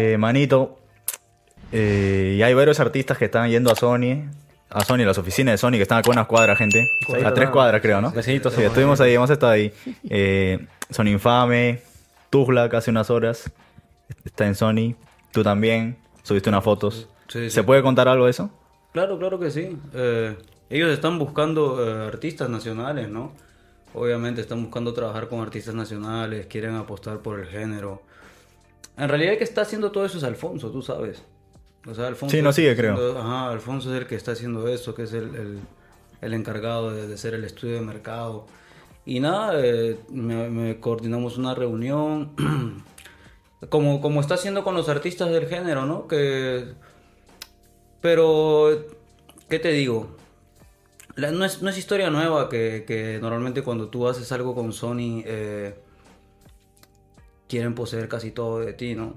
Eh, manito, eh, y hay varios artistas que están yendo a Sony, a Sony, las oficinas de Sony, que están acá a unas cuadras, gente. A tres cuadras, creo, ¿no? Sí, estuvimos ahí, hemos estado ahí. Eh, Son Infame, Tugla, hace unas horas, está en Sony. Tú también, subiste unas fotos. Sí, sí. ¿Se puede contar algo de eso? Claro, claro que sí. Eh, ellos están buscando eh, artistas nacionales, ¿no? Obviamente están buscando trabajar con artistas nacionales, quieren apostar por el género. En realidad el que está haciendo todo eso es Alfonso, tú sabes. O sea, Alfonso Sí, no sigue, creo. haciendo- Ajá, Alfonso es el que está haciendo eso, que es el, el- el encargado de, de hacer el estudio de mercado. Y nada, eh, me, me coordinamos una reunión, como, como está haciendo con los artistas del género, ¿no? Que pero, ¿qué te digo? La- no, es, no es historia nueva que, que normalmente cuando tú haces algo con Sony eh, quieren poseer casi todo de ti, ¿no?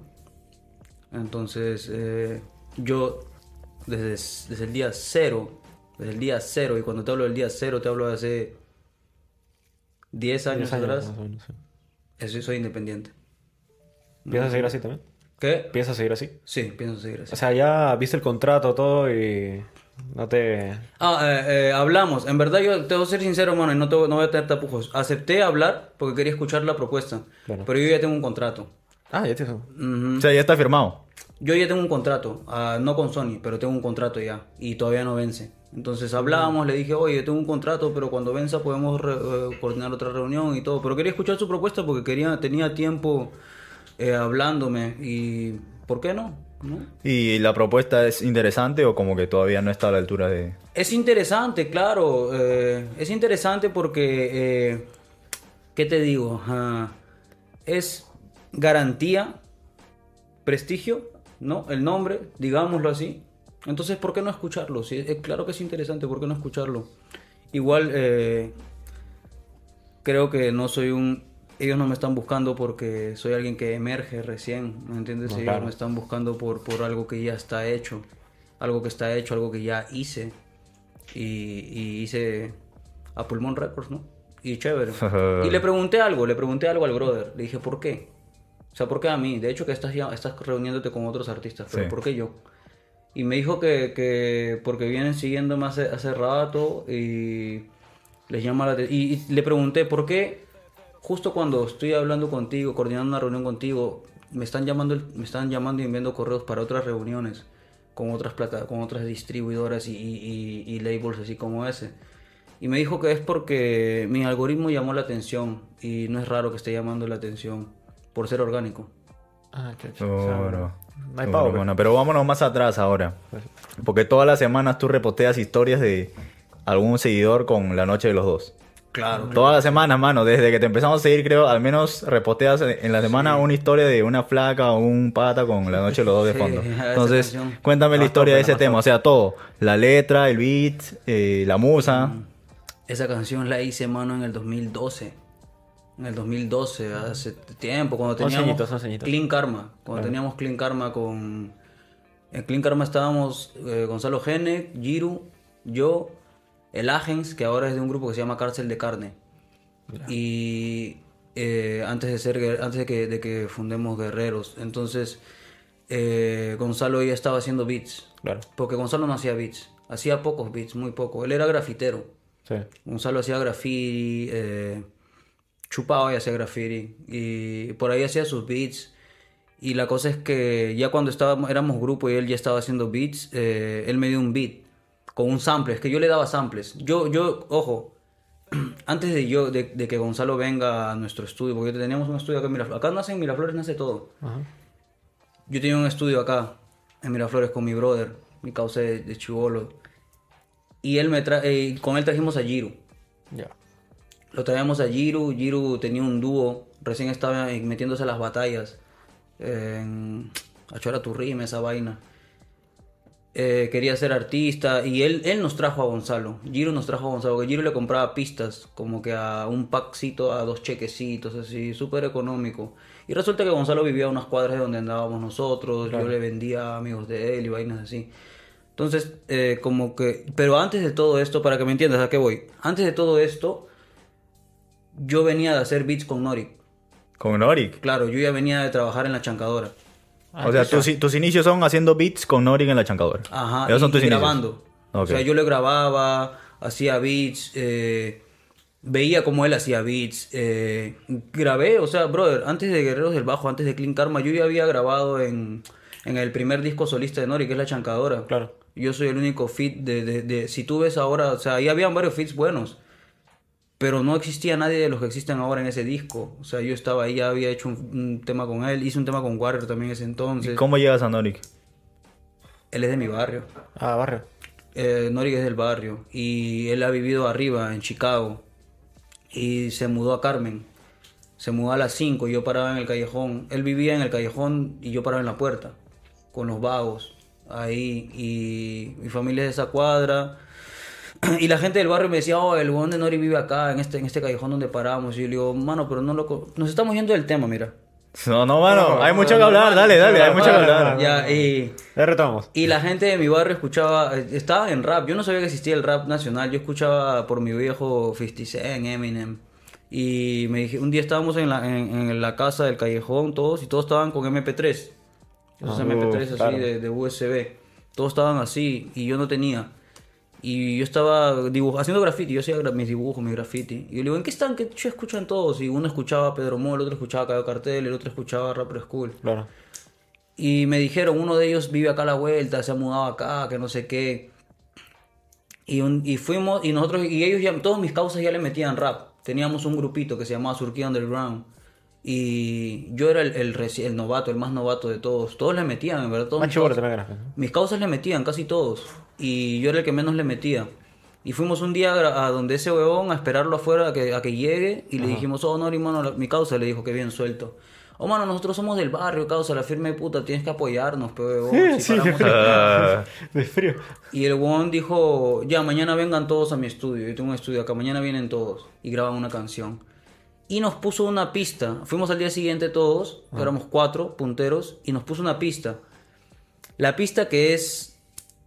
Entonces, eh, yo desde, desde el día cero, desde el día cero, y cuando te hablo del día cero, te hablo de hace 10 años, 10 años, atrás, menos, sí. soy independiente. ¿Piensas seguir así también? ¿Qué? ¿Piensas seguir así? Sí, pienso seguir así. O sea, ya viste el contrato, todo y no te... Ah, eh, eh, hablamos. En verdad, yo te voy a ser sincero, mano, y no, te, voy- no voy a tener tapujos. Acepté hablar porque quería escuchar la propuesta. Claro. Pero yo ya tengo un contrato. Ah, ya te hizo. Ujú. O sea, ya está firmado. Yo ya tengo un contrato, ah, no con Sony, pero tengo un contrato ya y todavía no vence. Entonces hablábamos, le dije, oye, yo tengo un contrato, pero cuando venza podemos re- eh, coordinar otra reunión y todo. Pero quería escuchar su propuesta porque quería, tenía tiempo eh, hablándome y ¿por qué no? ¿No? ¿Y la propuesta es interesante o como que todavía no está a la altura de...? Es interesante, claro. eh, es interesante porque, eh, ¿qué te digo? Ah, es garantía, prestigio, ¿no? El nombre, digámoslo así. Entonces, ¿por qué no escucharlo? Sí, eh, claro que es interesante, ¿por qué no escucharlo? Igual, eh, creo que no soy un... Ellos no me están buscando porque soy alguien que emerge recién, ¿me entiendes? No, ellos claro. me están buscando por, por algo que ya está hecho, algo que está hecho, algo que ya hice. Y, y hice a Pulmón Records, ¿no? Y chévere. y le pregunté algo, le pregunté algo al brother. Le dije, ¿por qué? O sea, ¿por qué a mí? De hecho, que estás, ya, estás reuniéndote con otros artistas, pero Sí. ¿por qué yo? Y me dijo que, que porque vienen siguiéndome hace, hace rato y les llama la atención. Y, y le pregunté, ¿por qué justo cuando estoy hablando contigo, coordinando una reunión contigo, me están llamando, me están llamando y enviando correos para otras reuniones con otras plata, con otras distribuidoras y, y- y- y labels así como ese? Y me dijo que es porque mi algoritmo llamó la atención y no es raro que esté llamando la atención por ser orgánico. Ah, Oro. no hay pago. pues. bueno, pero vámonos más atrás ahora. Porque todas las semanas tú reposteas historias de algún seguidor con la noche de los dos. Claro. Todas las semanas, mano, desde que te empezamos a seguir, creo, al menos reposteas en la semana una historia de una flaca o un pata con la noche de los dos de fondo. Entonces, cuéntame la historia de ese tema, o sea, todo. La letra, el beat, eh, la musa. Mm. Esa canción la hice, mano, en el 2012. En el 2012, hace tiempo, cuando teníamos. Clean Karma. Cuando teníamos Clean Karma con... En Clean Karma estábamos eh, Gonzalo Gene, Giru, yo, el Agens, que ahora es de un grupo que se llama Cárcel de Carne. Y eh, antes de ser antes de que, de que fundemos Guerreros. Entonces, eh, Gonzalo ya estaba haciendo beats. Claro. Porque Gonzalo no hacía beats. Hacía pocos beats, muy poco. Él era grafitero. Sí. Gonzalo hacía graffiti, eh, chupaba y hacía graffiti. Y por ahí hacía sus beats. Y la cosa es que ya cuando estábamos, éramos grupo y él ya estaba haciendo beats, eh, él me dio un beat con un sample. Es que yo le daba samples. Yo, yo, ojo, antes de yo, de, de que Gonzalo venga a nuestro estudio, porque teníamos un estudio acá en Miraflores. Acá nace en Miraflores, nace todo. Ajá. Yo tenía un estudio acá, en Miraflores, con mi brother, mi causa de, de chivolo. Y él me tra eh, con él trajimos a Giru. Ya. Lo traíamos a Giru, Giru tenía un dúo, recién estaba metiéndose a las batallas. En Achora Turrime, esa vaina. Eh, quería ser artista y él, él nos trajo a Gonzalo. Giru nos trajo a Gonzalo, que Giru le compraba pistas, como que a un packcito, a dos chequecitos, así, súper económico. Y resulta que Gonzalo vivía a unas cuadras de donde andábamos nosotros, yo le vendía a amigos de él y vainas así. Entonces, eh, como que... Pero antes de todo esto, para que me entiendas a qué voy, antes de todo esto, yo venía de hacer beats con Norik. Con Norik. Claro, yo ya venía de trabajar en la chancadora. O sea, tus, tus inicios son haciendo beats con Norik en la chancadora. Ajá, Esos y, son tus y inicios. grabando. O sea, yo le grababa, hacía beats, eh, veía cómo él hacía beats, eh, grabé, o sea, brother, antes de Guerreros del Bajo, antes de Clean Karma, yo ya había grabado en, en el primer disco solista de Nori, que es La Chancadora. Claro. Yo soy el único fit de, de, de- si tú ves ahora, o sea, ahí habían varios fits buenos, pero no existía nadie de los que existen ahora en ese disco. O sea, yo estaba ahí, ya había hecho un, un tema con él, hice un tema con Warrior también en ese entonces. ¿Cómo llegas a Norik? Él es de mi barrio. Ah, barrio. Eh, Norik es del barrio y él ha vivido arriba en Chicago y se mudó a Carmen. Se mudó a las 5 y yo paraba en el callejón. Él vivía en el callejón y yo paraba en la puerta con los vagos ahí y mi familia es de esa cuadra. Y la gente del barrio me decía, oh, el huevón de Nori vive acá, en este, en este callejón donde paramos. Y yo le digo, mano, pero no lo... Nos estamos yendo del tema, mira. No, no, mano, hay mucho que hablar, dale, dale, hay mucho que hablar. Ya, y... Ya retomamos. Y la gente de mi barrio escuchaba, eh, estaba en rap. Yo no sabía que existía el rap nacional. Yo escuchaba por mi viejo 50 Cent, Eminem. Y me dije, un día estábamos en la, en, en la casa del callejón todos y todos estaban con MP3. Esos Ah, MP3 así claro. de, de USB. Todos estaban así y yo no tenía. Y yo estaba dibuj- haciendo graffiti, yo hacía mis dibujos, mis graffiti. Y yo le digo, ¿en qué están? ¿Qué escuchan todos? Y uno escuchaba a Pedro Mol, el otro escuchaba a Cayo Cartel, el otro escuchaba a Rapper School. Claro. Y me dijeron, uno de ellos vive acá a la vuelta, se ha mudado acá, que no sé qué. Y, un- y fuimos, y nosotros, y ellos ya, todos mis causas ya le metían rap. Teníamos un grupito que se llamaba Surquía Underground. Y yo era el, el, el novato, el más novato de todos. Todos le metían, en verdad. Todos mis causas-. ¿no? mis causas le metían, casi todos. Y yo era el que menos le metía. Y fuimos un día a a donde ese huevón a esperarlo afuera a que, a que llegue. Y le dijimos, oh, Nori, mano, la- mi causa le dijo que bien suelto. Oh, mano, nosotros somos del barrio, causa, la firme puta, tienes que apoyarnos, pe, huevón. si Sí, sí. acá". Ah, De frío. Y el huevón dijo, ya, mañana vengan todos a mi estudio. Yo tengo un estudio acá, mañana vienen todos. Y graban una canción. Y nos puso una pista. Fuimos al día siguiente todos, éramos cuatro punteros, y nos puso una pista. La pista que es,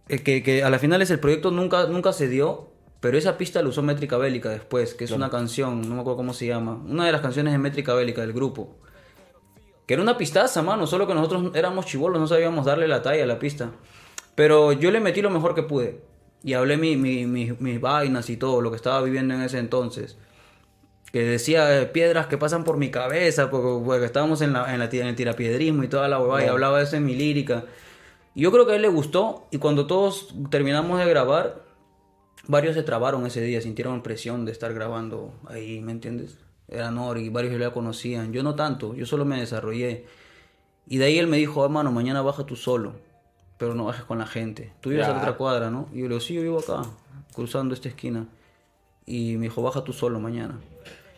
que, que a la final es el proyecto nunca, nunca se dio, pero esa pista la usó Métrica Bélica después, que es una canción, no me acuerdo cómo se llama, una de las canciones de Métrica Bélica del grupo. Que era una pistaza, mano, solo que nosotros éramos chivolos, no sabíamos darle la talla a la pista. Pero yo le metí lo mejor que pude. Y hablé mi, mi- mi- mis vainas y todo, lo que estaba viviendo en ese entonces. Que decía eh, piedras que pasan por mi cabeza, porque, porque estábamos en, la, en, la en el tirapiedrismo y toda la huevada, y hablaba de eso en mi lírica. Y yo creo que a él le gustó, y cuando todos terminamos de grabar, varios se trabaron ese día, sintieron presión de estar grabando ahí, ¿me entiendes? Era Nori, varios ya la conocían, yo no tanto, yo solo me desarrollé. Y de ahí él me dijo, hermano, mañana baja tú solo, pero no bajes con la gente. Tú vives a la otra cuadra, ¿no? Y yo le digo, sí, yo vivo acá, cruzando esta esquina. Y me dijo, baja tú solo mañana.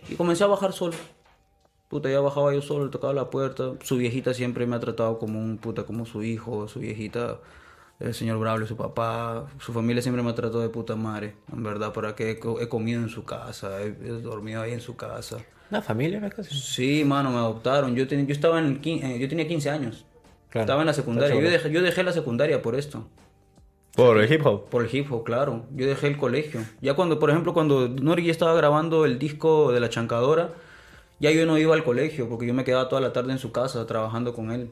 Y comencé a bajar solo. Puta, ya bajaba yo solo, le tocaba la puerta. Su viejita siempre me ha tratado como un puta, como su hijo, su viejita, el señor Braulio, su papá. Su familia siempre me ha tratado de puta madre, en verdad, para que he, co- he comido en su casa, he, he dormido ahí en su casa. Una familia. Casi. Sí, mano, me adoptaron. Yo, ten- yo estaba en el quin- eh, yo tenía 15 años. Claro. Estaba en la secundaria. Yo dejé, yo dejé la secundaria por esto. por el hip hop. Por el hip hop, claro. Yo dejé el colegio. Ya cuando, por ejemplo, cuando Nori ya estaba grabando el disco de La Chancadora, ya yo no iba al colegio porque yo me quedaba toda la tarde en su casa trabajando con él.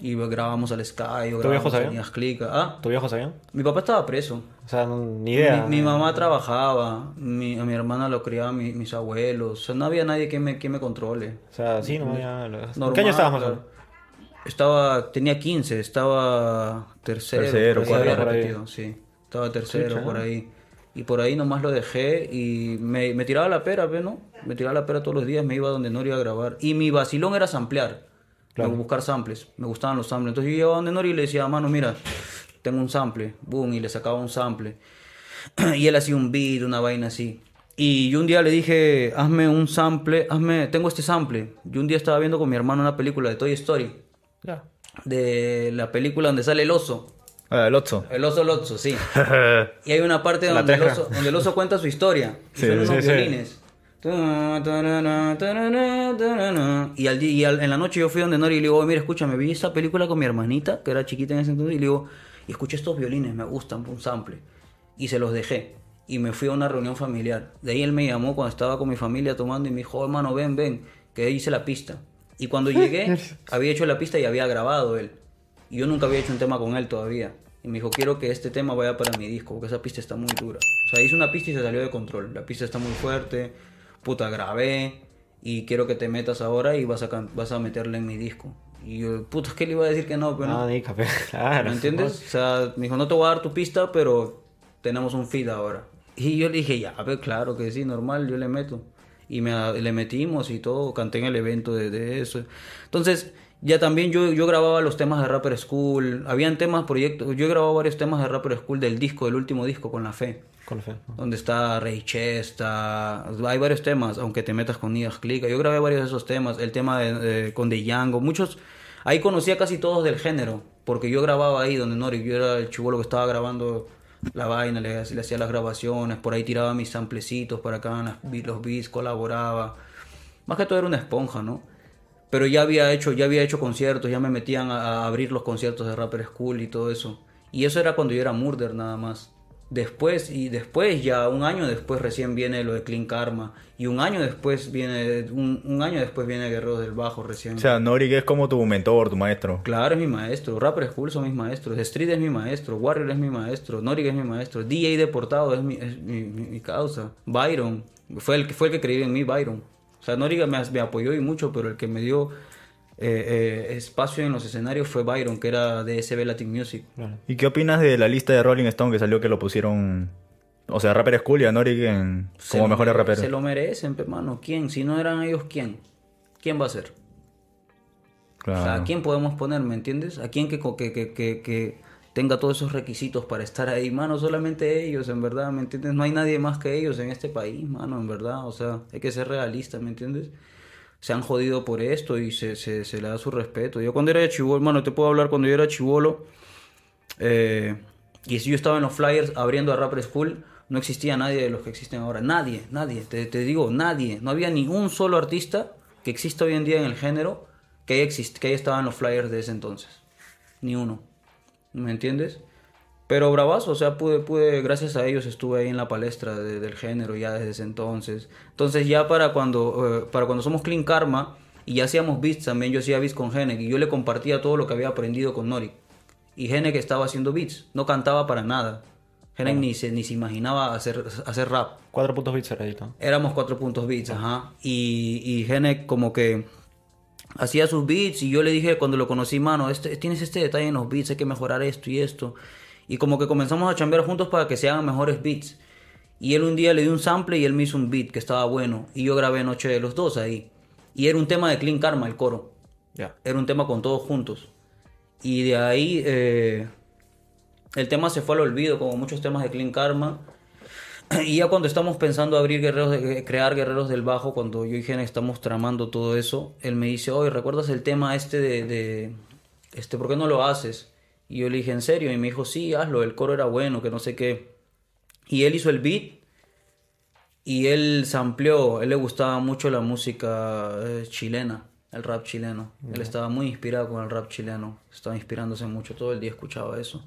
Y grabamos al Sky, o ¿Tu viejo grabamos sabía? Ah, ¿Tu viejo sabían? mi papá estaba preso. O sea, ni idea. Mi, mi mamá trabajaba, mi, a mi hermana lo criaban mi- mis abuelos. O sea, no había nadie que me, que me controle. O sea, sí, no. ¿En Normal, qué año estabas más o menos? Estaba, tenía 15, estaba tercero, Tercero, cuarto, había repetido, sí. Estaba tercero Chucha. por ahí. Y por ahí nomás lo dejé y me, me tiraba la pera, ¿ve, ¿no? Me tiraba la pera todos los días, me iba donde Nori a grabar. Y mi vacilón era samplear, Claro. buscar samples, me gustaban los samples. Entonces yo llegaba donde Nori y le decía, mano, mira, tengo un sample, boom, y le sacaba un sample. y él hacía un beat, una vaina así. Y yo un día le dije, hazme un sample, hazme, tengo este sample. Yo un día estaba viendo con mi hermano una película de Toy Story Ya. de la película donde sale el oso. Ah, el Otso. El oso Lotso, sí. Y hay una parte donde el, oso, donde el oso cuenta su historia. Y Sí, son sí, unos sí. violines. Y, al, y al- en la noche yo fui donde Nori y le digo, "Oye, mira, escúchame, vi esta película con mi hermanita, que era chiquita en ese entonces, y le digo, y escuché estos violines, me gustan, un sample. Y se los dejé. Y me fui a una reunión familiar. De ahí él me llamó cuando estaba con mi familia tomando y me dijo, "Oh, hermano, ven, ven, que hice la pista. Y cuando llegué, había hecho la pista y había grabado él. Y yo nunca había hecho un tema con él todavía. Y me dijo, quiero que este tema vaya para mi disco, porque esa pista está muy dura. O sea, hice una pista y se salió de control. La pista está muy fuerte, puta, grabé, y quiero que te metas ahora y vas a, vas a meterle en mi disco. Y yo, puta, ¿qué le iba a decir que no? Pero no. Ah, ni café. Claro. ¿Me entiendes? O sea, me dijo, no te voy a dar tu pista, pero tenemos un feed ahora. Y yo le dije, ya, pues claro que sí, normal, yo le meto. Y me, le metimos y todo, canté en el evento de, de eso. Entonces, ya también yo, yo grababa los temas de Rapper School. Habían temas, proyectos, yo he grabado varios temas de Rapper School del disco, del último disco, con la fe. Con fe. ¿no? Donde está Ray Che, está... Hay varios temas, aunque te metas con Nidas Click. Yo grabé varios de esos temas. El tema de, de- con The Django. Muchos... Ahí conocí a casi todos del género. Porque yo grababa ahí donde Nori. Yo era el chivolo que estaba grabando la vaina. Le, le hacía las grabaciones. Por ahí tiraba mis samplecitos para acá. las los beats, colaboraba. Más que todo era una esponja, ¿no? Pero ya había hecho, ya había hecho conciertos, ya me metían a, a abrir los conciertos de Rapper School y todo eso. Y eso era cuando yo era Murder nada más. Después, y después, ya un año después recién viene lo de Clean Karma. Y un año después viene, un, un año después viene Guerreros del Bajo recién. O sea, Norik es como tu mentor, tu maestro. Claro, es mi maestro. Rapper School son mis maestros. Street es mi maestro. Warrior es mi maestro. Norik es mi maestro. DJ Deportado es mi, es mi, mi- mi causa. Byron. Fue el, que- fue el que creyó en mí, Byron. O sea, Norik me, me apoyó y mucho, pero el que me dio eh, eh, espacio en los escenarios fue Byron, que era de SB Latin Music. ¿Y qué opinas de la lista de Rolling Stone que salió que lo pusieron... O sea, Rapper School y a Norik en- como mejores raperos? Se lo merecen, pe, mano. ¿Quién? Si no eran ellos, ¿quién? ¿Quién va a ser? Claro. O sea, ¿a quién podemos poner, me entiendes? ¿A quién que, que, que, que tenga todos esos requisitos para estar ahí? Mano, solamente ellos, en verdad, ¿me entiendes? No hay nadie más que ellos en este país, mano, en verdad. O sea, hay que ser realistas, ¿me entiendes? Se han jodido por esto y se, se, le da su respeto. Yo cuando era chivolo, mano, te puedo hablar cuando yo era chivolo. eh, y si yo estaba en los flyers abriendo a Rapper School, no existía nadie de los que existen ahora. Nadie, nadie. Te, digo, nadie. No había ni un solo artista que exista hoy en día en el género que haya, que en los flyers de ese entonces. Ni uno. ¿Me entiendes? Pero bravazo, o sea, pude, pude, gracias a ellos estuve ahí en la palestra de- del género ya desde ese entonces. Entonces ya para cuando, eh, para cuando somos Clean Karma y ya hacíamos beats también, yo hacía beats con Genek y yo le compartía todo lo que había aprendido con Nori. Y Genek estaba haciendo beats, no cantaba para nada. Genek ni, se, ni se imaginaba hacer, hacer rap. Cuatro puntos bits era ahí, ¿no? Éramos cuatro puntos beats, ajá. Y, y Genek como que hacía sus beats y yo le dije cuando lo conocí, mano, este, tienes este detalle en los beats, hay que mejorar esto y esto. Y como que comenzamos a chambear juntos para que se hagan mejores beats. Y él un día le dio un sample y él me hizo un beat que estaba bueno. Y yo grabé Noche de los Dos ahí. Y era un tema de Clean Karma, el coro. Era un tema con todos juntos. Y de ahí eh, el tema se fue al olvido, como muchos temas de Clean Karma. Y ya cuando estamos pensando abrir guerreros, de- crear guerreros del bajo, cuando yo y Gene estamos tramando todo eso, él me dice, oye, ¿recuerdas el tema este de, de, este, ¿por qué no lo haces? Y yo le dije, ¿en serio? Y me dijo, sí, hazlo, el coro era bueno, que no sé qué. Y él hizo el beat y él sampleó, él le gustaba mucho la música eh, chilena, el rap chileno. Él estaba muy inspirado con el rap chileno, estaba inspirándose mucho, todo el día escuchaba eso.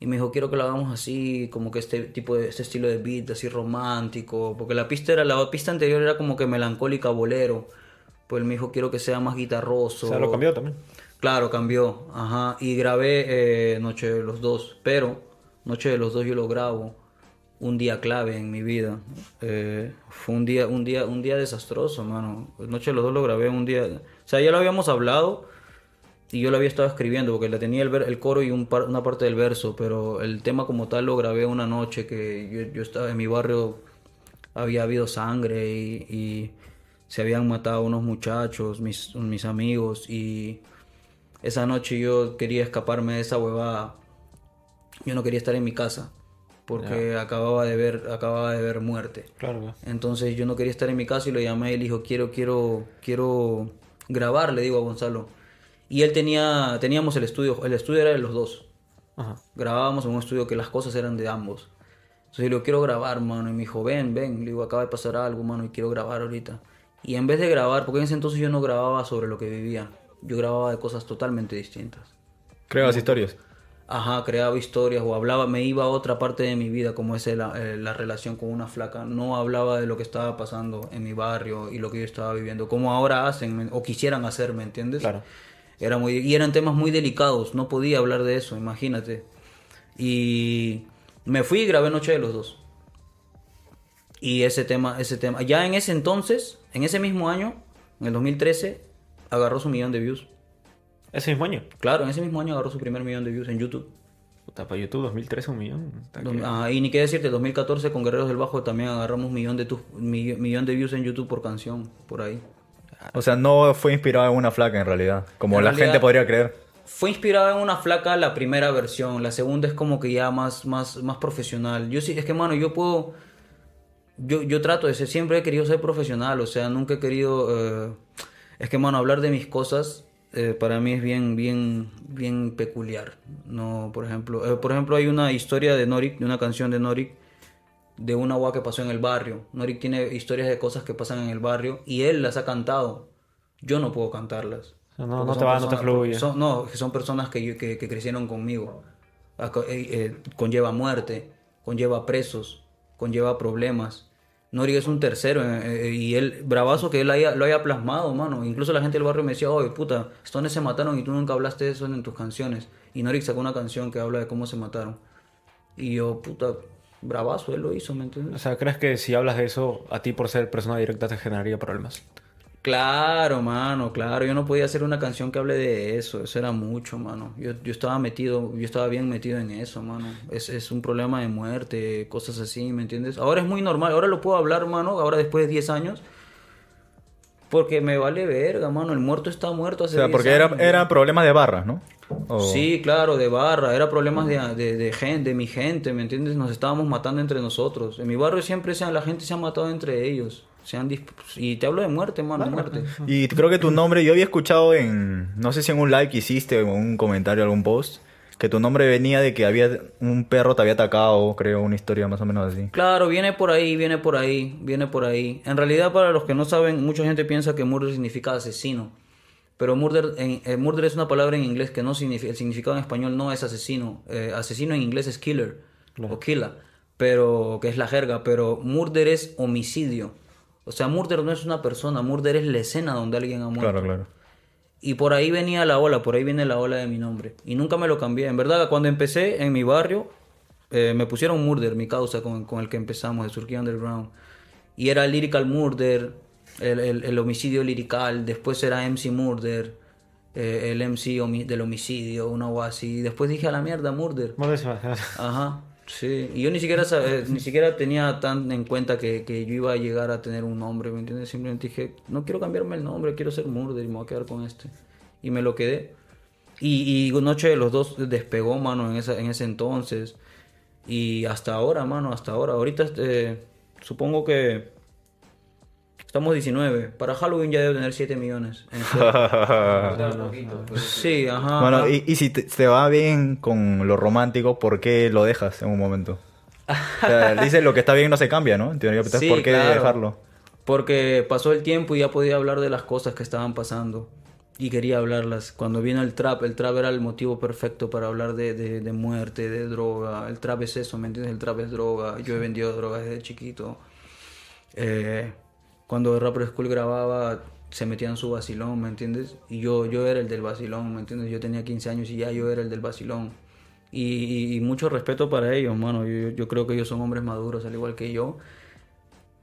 Y me dijo, quiero que lo hagamos así, como que este tipo de, este estilo de beat, así romántico, porque la pista era, la pista anterior era como que melancólica, bolero. Pues él me dijo, quiero que sea más guitarroso. O sea, lo cambió también. Claro, cambió. Ajá. Y grabé eh, Noche de los Dos. Pero Noche de los Dos yo lo grabo un día clave en mi vida. Eh, fue un día, un día, un día desastroso, mano. Noche de los Dos lo grabé un día. O sea, ya lo habíamos hablado y yo lo había estado escribiendo porque le tenía el, ver- el coro y un par- una parte del verso, pero el tema como tal lo grabé una noche que yo, yo estaba en mi barrio, había habido sangre y, y se habían matado unos muchachos, mis, mis amigos, y esa noche yo quería escaparme de esa huevada. Yo no quería estar en mi casa porque acababa de ver acababa de ver muerte. Claro. Entonces yo no quería estar en mi casa y lo llamé y le dijo, quiero, quiero, quiero grabar, le digo a Gonzalo. Y él tenía, teníamos el estudio, el estudio era de los dos. Ajá. Grabábamos en un estudio que las cosas eran de ambos. Entonces yo le digo, quiero grabar, mano. Y me dijo, ven, ven. Le digo, acaba de pasar algo, mano, y quiero grabar ahorita. Y en vez de grabar, porque en ese entonces yo no grababa sobre lo que vivía. Yo grababa de cosas totalmente distintas. Creas historias. Ajá, creaba historias o hablaba, me iba a otra parte de mi vida, como es la, eh, la relación con una flaca. No hablaba de lo que estaba pasando en mi barrio y lo que yo estaba viviendo, como ahora hacen o quisieran hacer, ¿me entiendes? Claro. Era muy, y eran temas muy delicados, no podía hablar de eso, imagínate. Y me fui y grabé Noche de los Dos. Y ese tema, ese tema, ya en ese entonces, en ese mismo año, en el 2013, agarró su millón de views. Ese mismo año. Claro, en ese mismo año agarró su primer millón de views en YouTube. Puta, para YouTube 2013 un millón. Ah, y ni qué decirte, 2014 con Guerreros del Bajo también agarramos millón de, tu- mi- millón de views en YouTube por canción, por ahí. O sea, no fue inspirado en una flaca en realidad, como En la realidad- gente podría creer. Fue inspirada en una flaca la primera versión, la segunda es como que ya más, más, más profesional. Yo sí, es que mano, yo puedo, yo, yo trato de ser, siempre he querido ser profesional, o sea, nunca he querido, eh, es que mano, hablar de mis cosas eh, para mí es bien, bien, bien peculiar. No, por ejemplo, eh, por ejemplo hay una historia de Norik, de una canción de Norik, de una agua que pasó en el barrio. Norik tiene historias de cosas que pasan en el barrio y él las ha cantado. Yo no puedo cantarlas. No, no, te va, no te personas- fluye. son- no, son personas que, que, que crecieron conmigo. Aco- eh, eh, conlleva muerte, conlleva presos, conlleva problemas. Norik es un tercero eh, y él, bravazo que él haya- lo haya plasmado, mano. Incluso la gente del barrio me decía, oye, puta, estos se mataron y tú nunca hablaste de eso en tus canciones. Y Norik sacó una canción que habla de cómo se mataron. Y yo, puta, bravazo, él lo hizo, ¿me entiendes? O sea, ¿crees que si hablas de eso, a ti por ser persona directa te generaría problemas? Claro, mano, claro. Yo no podía hacer una canción que hable de eso. Eso era mucho, mano. Yo, yo estaba metido, yo estaba bien metido en eso, mano. Es, es un problema de muerte, cosas así, ¿me entiendes? Ahora es muy normal. Ahora lo puedo hablar, mano. Ahora después de 10 años. Porque me vale verga, mano. El muerto está muerto O hace sea, 10 porque era, eran problemas de barras, ¿no? O- Sí, claro, de barra, era problemas de, de, de gente, de mi gente, ¿me entiendes? Nos estábamos matando entre nosotros. En mi barrio siempre se, la gente se ha matado entre ellos. Se han disp- y te hablo de muerte, mano, muerte. Y creo que tu nombre, yo había escuchado en, no sé si en un like hiciste o en un comentario, algún post, que tu nombre venía de que había un perro te había atacado, creo, una historia más o menos así. Claro, viene por ahí, viene por ahí, viene por ahí. En realidad, para los que no saben, mucha gente piensa que murder significa asesino. Pero murder, en, eh, murder es una palabra en inglés que no significa, el significado en español no es asesino. Eh, asesino en inglés es killer o killer, pero que es la jerga. Pero murder es homicidio. O sea, murder no es una persona, murder es la escena donde alguien ha muerto. Claro, claro. Y por ahí venía la ola, por ahí viene la ola de mi nombre. Y nunca me lo cambié. En verdad, cuando empecé en mi barrio, eh, me pusieron Murder, mi causa con, con el que empezamos, de Surquía Underground. Y era Lyrical Murder, el, el- el homicidio lirical. Después era MC Murder, eh, el MC homi- del homicidio, una o así. Y después dije a la mierda, Murder. Eso- Ajá, sí. Y yo ni siquiera, sab- eh, ni siquiera tenía tan en cuenta que, que yo iba a llegar a tener un nombre, ¿me entiendes? Simplemente dije, no quiero cambiarme el nombre, quiero ser Murder y me voy a quedar con este. Y me lo quedé. Y, y Noche de los Dos despegó, mano, en, esa, en ese entonces. Y hasta ahora, mano, hasta ahora. Ahorita, este, supongo que estamos 19. Para Halloween ya debe tener 7 millones. en sí, ajá. Bueno, y, y si te, te va bien con lo romántico, ¿por qué lo dejas en un momento? O sea, dice lo que está bien no se cambia, ¿no? En teoría, Sí, ¿por qué claro. dejarlo? Porque pasó el tiempo y ya podía hablar de las cosas que estaban pasando. Y quería hablarlas. Cuando vino el trap, el trap era el motivo perfecto para hablar de, de, de muerte, de droga. El trap es eso, ¿me entiendes? El trap es droga. Yo he vendido drogas desde chiquito. Eh, cuando Rapper School grababa, se metía en su vacilón, ¿me entiendes? Y yo, yo era el del vacilón, ¿me entiendes? Yo tenía 15 años y ya yo era el del vacilón. Y, y- mucho respeto para ellos, mano. Yo, yo creo que ellos son hombres maduros, al igual que yo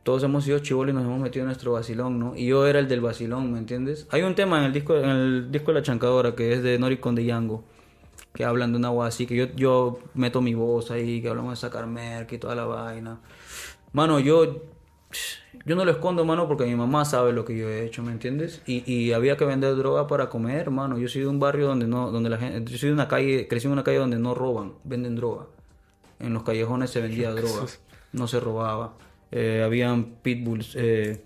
todos hemos sido chivolos y nos hemos metido en nuestro vacilón, ¿no? Y yo era el del vacilón, ¿me entiendes? Hay un tema en el disco, en el disco La Chancadora que es de Nori con de Yango, que hablan de una agua así, que yo, yo meto mi voz ahí, que hablamos de sacar merc y toda la vaina. Mano, yo, yo no lo escondo, mano, porque mi mamá sabe lo que yo he hecho, ¿me entiendes? Y, y había que vender droga para comer, mano. Yo soy de un barrio donde no, donde la gente, yo soy de una calle, crecí en una calle donde no roban, venden droga. En los callejones se vendía droga, no se robaba. Eh, habían pitbulls. Eh,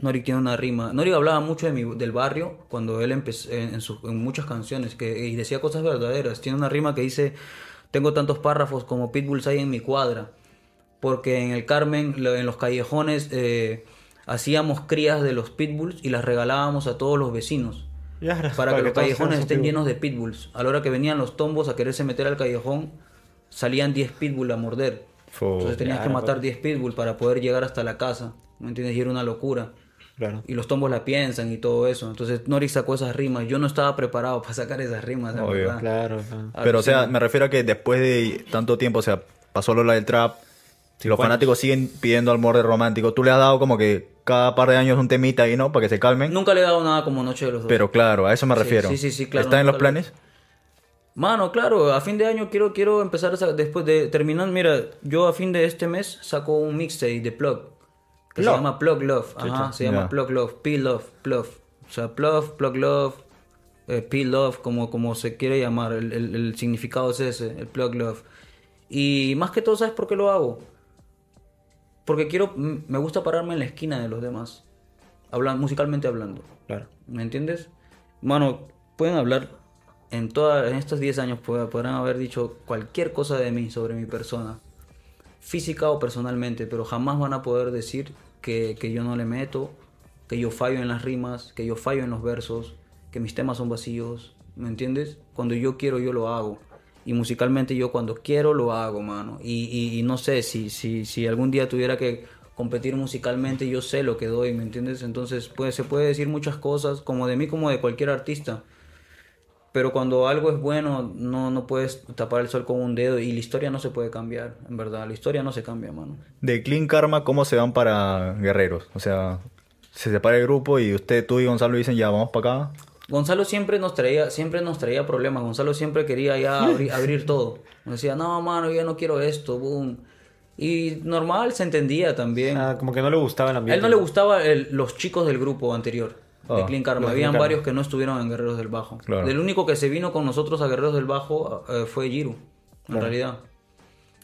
Norik tiene una rima. Norik hablaba mucho de mi- del barrio cuando él empezó en, en muchas canciones que, y decía cosas verdaderas. Tiene una rima que dice: Tengo tantos párrafos como pitbulls hay en mi cuadra. Porque en el Carmen, en los callejones, eh, hacíamos crías de los pitbulls y las regalábamos a todos los vecinos Ya, para que los callejones estén llenos de pitbulls. A la hora que venían los tombos a quererse meter al callejón, salían 10 pitbulls a morder. Entonces tenías que matar 10 pitbulls para poder llegar hasta la casa. ¿Me entiendes? Y era una locura. Claro. Y los tombos la piensan y todo eso. Entonces Nori sacó esas rimas. Yo no estaba preparado para sacar esas rimas, Obvio. verdad. Claro, claro. Pero, o sí. sea, me refiero a que después de tanto tiempo, o sea, pasó lo del trap, si los fanáticos siguen pidiendo al morde romántico, tú le has dado como que cada par de años un temita ahí, ¿no? Para que se calmen. Nunca le he dado nada como Noche de los Dos. Pero claro, a eso me refiero. sí, sí, sí, claro, ¿Está en los lo- planes? Mano, claro, a fin de año quiero, quiero empezar a después de terminar, mira, yo a fin de este mes saco un mixtape de Plug, que se llama Plug Love, ajá, se llama Ya. Plug Love, P Love, Plug, o sea, Plug, Plug Love, eh, P Love, como, como se quiere llamar, el, el- el significado es ese, el Plug Love. Y más que todo, ¿sabes por qué lo hago? Porque quiero, me gusta pararme en la esquina de los demás, hablan, musicalmente hablando. Claro. ¿Me entiendes? Mano, pueden hablar en, toda, en estos 10 años, pod- podrán haber dicho cualquier cosa de mí, sobre mi persona, física o personalmente, pero jamás van a poder decir que, que yo no le meto, que yo fallo en las rimas, que yo fallo en los versos, que mis temas son vacíos, ¿me entiendes? Cuando yo quiero, yo lo hago. Y musicalmente yo cuando quiero lo hago, mano. Y, y- no sé, si, si, si algún día tuviera que competir musicalmente, yo sé lo que doy, ¿me entiendes? Entonces pues, se puede decir muchas cosas, como de mí como de cualquier artista. Pero cuando algo es bueno, no, no puedes tapar el sol con un dedo y la historia no se puede cambiar, en verdad. La historia no se cambia, mano. De Clean Karma, ¿cómo se van para Guerreros? O sea, se separa el grupo y usted, tú y Gonzalo dicen, ya, vamos para acá. Gonzalo siempre nos traía, siempre nos traía problemas. Gonzalo siempre quería ya abrir, abrir todo. Nos decía, no, mano, yo no quiero esto, boom. Y normal, se entendía también. Ah, como que no le gustaba el A ambiente. él no le gustaba el- los chicos del grupo anterior, de Ah, Clean Karma. Habían Clean Karma. varios que no estuvieron en Guerreros del Bajo. Claro. El único que se vino con nosotros a Guerreros del Bajo eh, fue Giru, en realidad.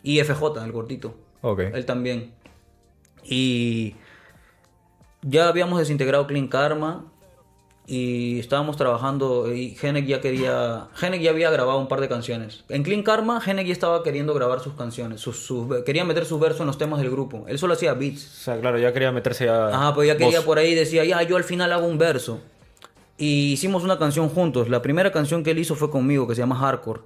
Y FJ, el gordito. Ok. Él también. Y ya habíamos desintegrado Clean Karma y estábamos trabajando y Genek ya quería Genek ya había grabado un par de canciones. En Clean Karma Genek ya estaba queriendo grabar sus canciones, sus, sus- quería meter sus versos en los temas del grupo. Él solo hacía beats. O sea, claro, ya quería meterse ya. Ajá, pues ya quería voz. por ahí decía, ya yo al final hago un verso. Y hicimos una canción juntos. La primera canción que él hizo fue conmigo, que se llama Hardcore.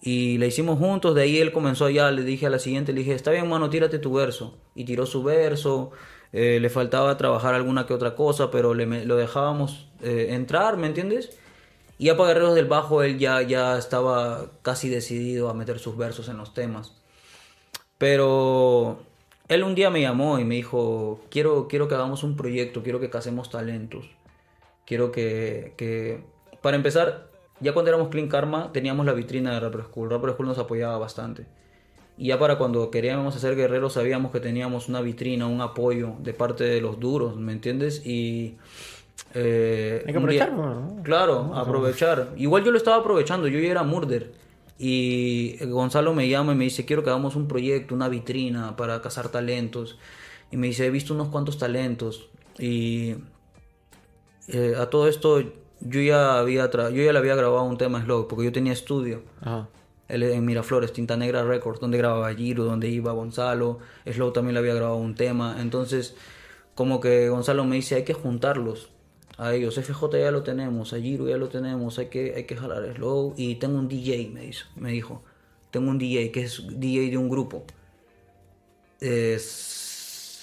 Y la hicimos juntos, de ahí él comenzó ya, le dije a la siguiente, le dije, está bien, mano, tírate tu verso. Y tiró su verso, eh, le faltaba trabajar alguna que otra cosa, pero le, lo dejábamos eh, entrar, ¿me entiendes? Y para Guerreros del Bajo él ya, ya estaba casi decidido a meter sus versos en los temas. Pero él un día me llamó y me dijo, quiero, quiero que hagamos un proyecto, quiero que casemos talentos. Quiero que, que... Para empezar, ya cuando éramos Clean Karma teníamos la vitrina de Rapper School. Rapper School nos apoyaba bastante. Y ya para cuando queríamos hacer guerreros sabíamos que teníamos una vitrina, un apoyo de parte de los duros, ¿me entiendes? Y... eh, Hay que aprovechar, ¿no? Claro, aprovechar. Igual yo lo estaba aprovechando, yo ya era Murder. Y Gonzalo me llama y me dice, quiero que hagamos un proyecto, una vitrina para cazar talentos. Y me dice, he visto unos cuantos talentos. Y eh, a todo esto yo ya, había tra- yo ya le había grabado un tema Slow, porque yo tenía estudio. Ajá. En Miraflores, Tinta Negra Records, donde grababa Giro, donde iba Gonzalo. Slow también le había grabado un tema. Entonces, como que Gonzalo me dice, hay que juntarlos a ellos. FJ ya lo tenemos, a Giro ya lo tenemos, hay que, hay que jalar Slow. Y tengo un DJ, me, dijo, me dijo. Tengo un DJ, que es DJ de un grupo. Eh,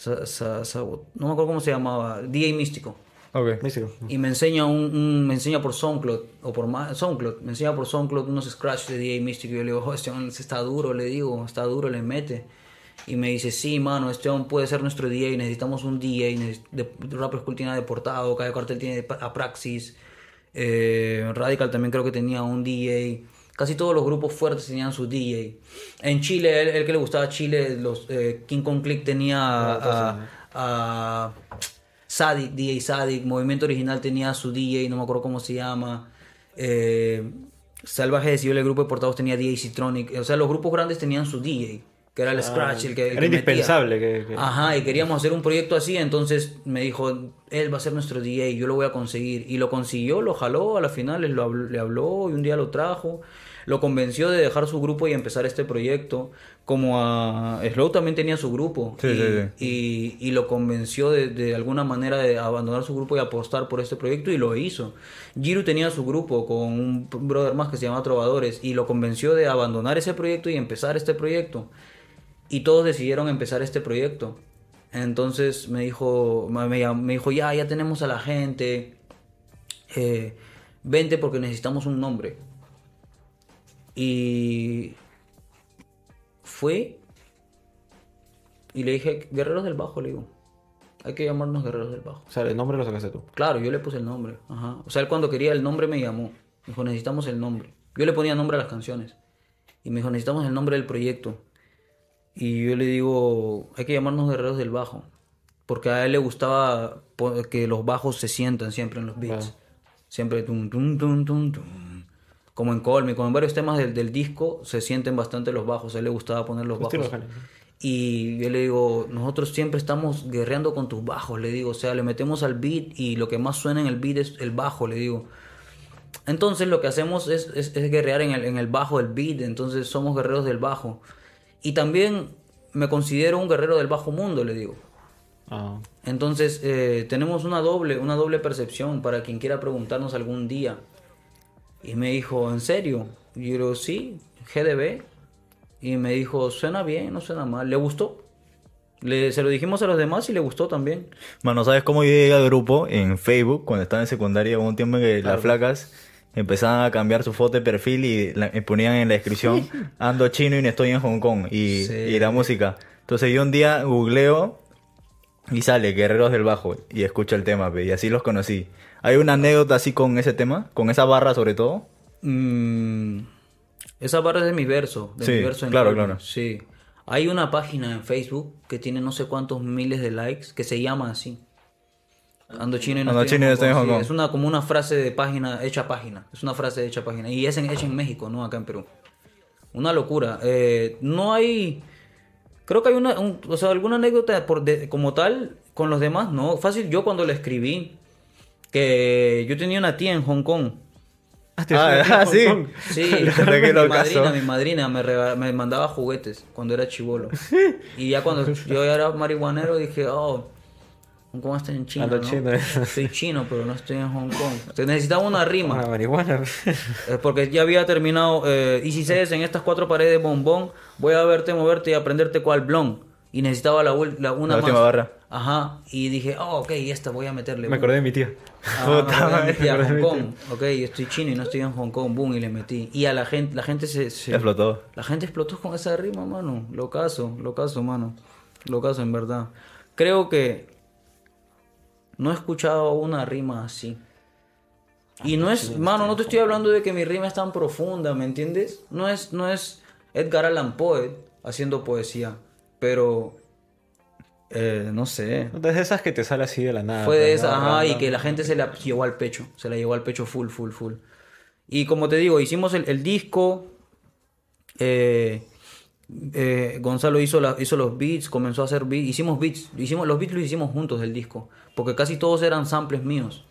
no me acuerdo cómo se llamaba. DJ Místico Ok. Místico. y me enseña un, un- me enseña por SoundCloud o por SoundCloud, me enseña por SoundCloud unos scratch de DJ Mystic y yo le digo, "Oh, este hombre está duro, le digo, está duro, le mete. Y me dice, sí, mano, este hombre puede ser nuestro DJ, necesitamos un DJ, de, Rapper School tiene a Deportado, Calle Cartel tiene a Praxis, eh, Radical también creo que tenía un DJ. Casi todos los grupos fuertes tenían su DJ. En Chile, el, el que le gustaba Chile, los eh, King Kong Click tenía a, a Sadik, DJ Sadik, Movimiento Original tenía su DJ, no me acuerdo cómo se llama. Eh, Salvaje de Civil, el grupo de portados tenía DJ Citronic. O sea, los grupos grandes tenían su DJ, que era el Scratch, el que. el Era que indispensable que- que- Ajá, y queríamos hacer un proyecto así, entonces me dijo, él va a ser nuestro DJ, yo lo voy a conseguir. Y lo consiguió, lo jaló, a la final lo habló- le habló y un día lo trajo. Lo convenció de dejar su grupo y empezar este proyecto. Como a Slow también tenía su grupo. Sí, y, sí, sí. y- y lo convenció de, de alguna manera de abandonar su grupo y apostar por este proyecto y lo hizo. Giru tenía su grupo con un brother más que se llama Trovadores y lo convenció de abandonar ese proyecto y empezar este proyecto. Y todos decidieron empezar este proyecto. Entonces me dijo, me, me- me dijo, ya, ya tenemos a la gente. eh, vente porque necesitamos un nombre. Y fue y le dije, Guerreros del Bajo, le digo. Hay que llamarnos Guerreros del Bajo. O sea, el nombre lo sacaste tú. Claro, yo le puse el nombre. Ajá. O sea, él cuando quería el nombre me llamó. Me dijo, necesitamos el nombre. Yo le ponía nombre a las canciones. Y me dijo, necesitamos el nombre del proyecto. Y yo le digo, hay que llamarnos Guerreros del Bajo. Porque a él le gustaba que los bajos se sientan siempre en los beats. Siempre tum, tum, tum, tum, tum. Como en Call Me, como en varios temas del, del disco se sienten bastante los bajos. A él le gustaba poner los bajos. Y yo le digo, nosotros siempre estamos guerreando con tus bajos, le digo, o sea, le metemos al beat y lo que más suena en el beat es el bajo, le digo. Entonces lo que hacemos es, es, es guerrear en el, en el bajo del beat, entonces somos guerreros del bajo. Y también me considero un guerrero del bajo mundo, le digo. Ah, Entonces eh, tenemos una doble, una doble percepción para quien quiera preguntarnos algún día. Y me dijo, ¿en serio? Y yo le digo, sí, GDB. Y me dijo, suena bien, no suena mal. ¿Le gustó? Le, se lo dijimos a los demás y le gustó también. Mano, ¿sabes cómo yo llegué al grupo? En Facebook, cuando estaba en secundaria, hubo un tiempo en que las flacas empezaban a cambiar su foto de perfil y la- y ponían en la descripción, ando chino y no estoy en Hong Kong, y, Sí. y la música. Entonces yo un día googleo y sale Guerreros del Bajo y escucho el tema, y así los conocí. ¿Hay una anécdota así con ese tema? ¿Con esa barra sobre todo? Mm, esa barra es de mi verso. De Sí, mi verso en claro, claro. Sí. Hay una página en Facebook que tiene no sé cuántos miles de likes que se llama así. Ando chino y no Ando estoy chino y no estoy en Hong Sí, Kong. Es una, como una frase de página, hecha página. Es una frase hecha página. Y es en, hecha en México, no acá en Perú. Una locura. Eh, no hay... Creo que hay una, un- o sea, alguna anécdota por de- como tal con los demás, no. Fácil, yo cuando le escribí, que yo tenía una tía en Hong Kong. Ah, ¿tienes una tía en ah, Hong sí. Sí, mi madrina, mi madrina me, rega- me mandaba juguetes cuando era chivolo. Y ya cuando yo ya era marihuanero dije, oh, Hong Kong está en China, ¿no? chino. Soy chino, pero no estoy en Hong Kong. Te necesitaba una Una rima. marihuana. eh, porque ya había terminado, eh, y si se en estas cuatro paredes bombón, voy a verte moverte y aprenderte cuál blon. Y necesitaba la, la- una La última más. barra. Ajá, y dije, oh, ok, esta voy a meterle. Me acordé de mi tía. Ah, Puta me acordé de mi tía, Hong Kong. Ok, yo estoy chino y no estoy en Hong Kong. Boom, y le metí. Y a la gente, la gente se, se- Explotó. La gente explotó con esa rima, mano. Locazo, locazo, mano. Locazo, en verdad. Creo que no he escuchado una rima así. Y no es, mano, no te estoy hablando de que mi rima es tan profunda, ¿me entiendes? No es, no es Edgar Allan Poe haciendo poesía, pero eh, no sé. De esas que te sale así de la nada. Fue de esa, ¿no? ajá, y que la gente se la llevó al pecho, se la llevó al pecho full, full, full. Y como te digo, hicimos el, el disco, eh, eh, Gonzalo hizo, la- hizo los beats, comenzó a hacer beats, hicimos beats, hicimos, los beats los hicimos juntos del disco, porque casi todos eran samples míos.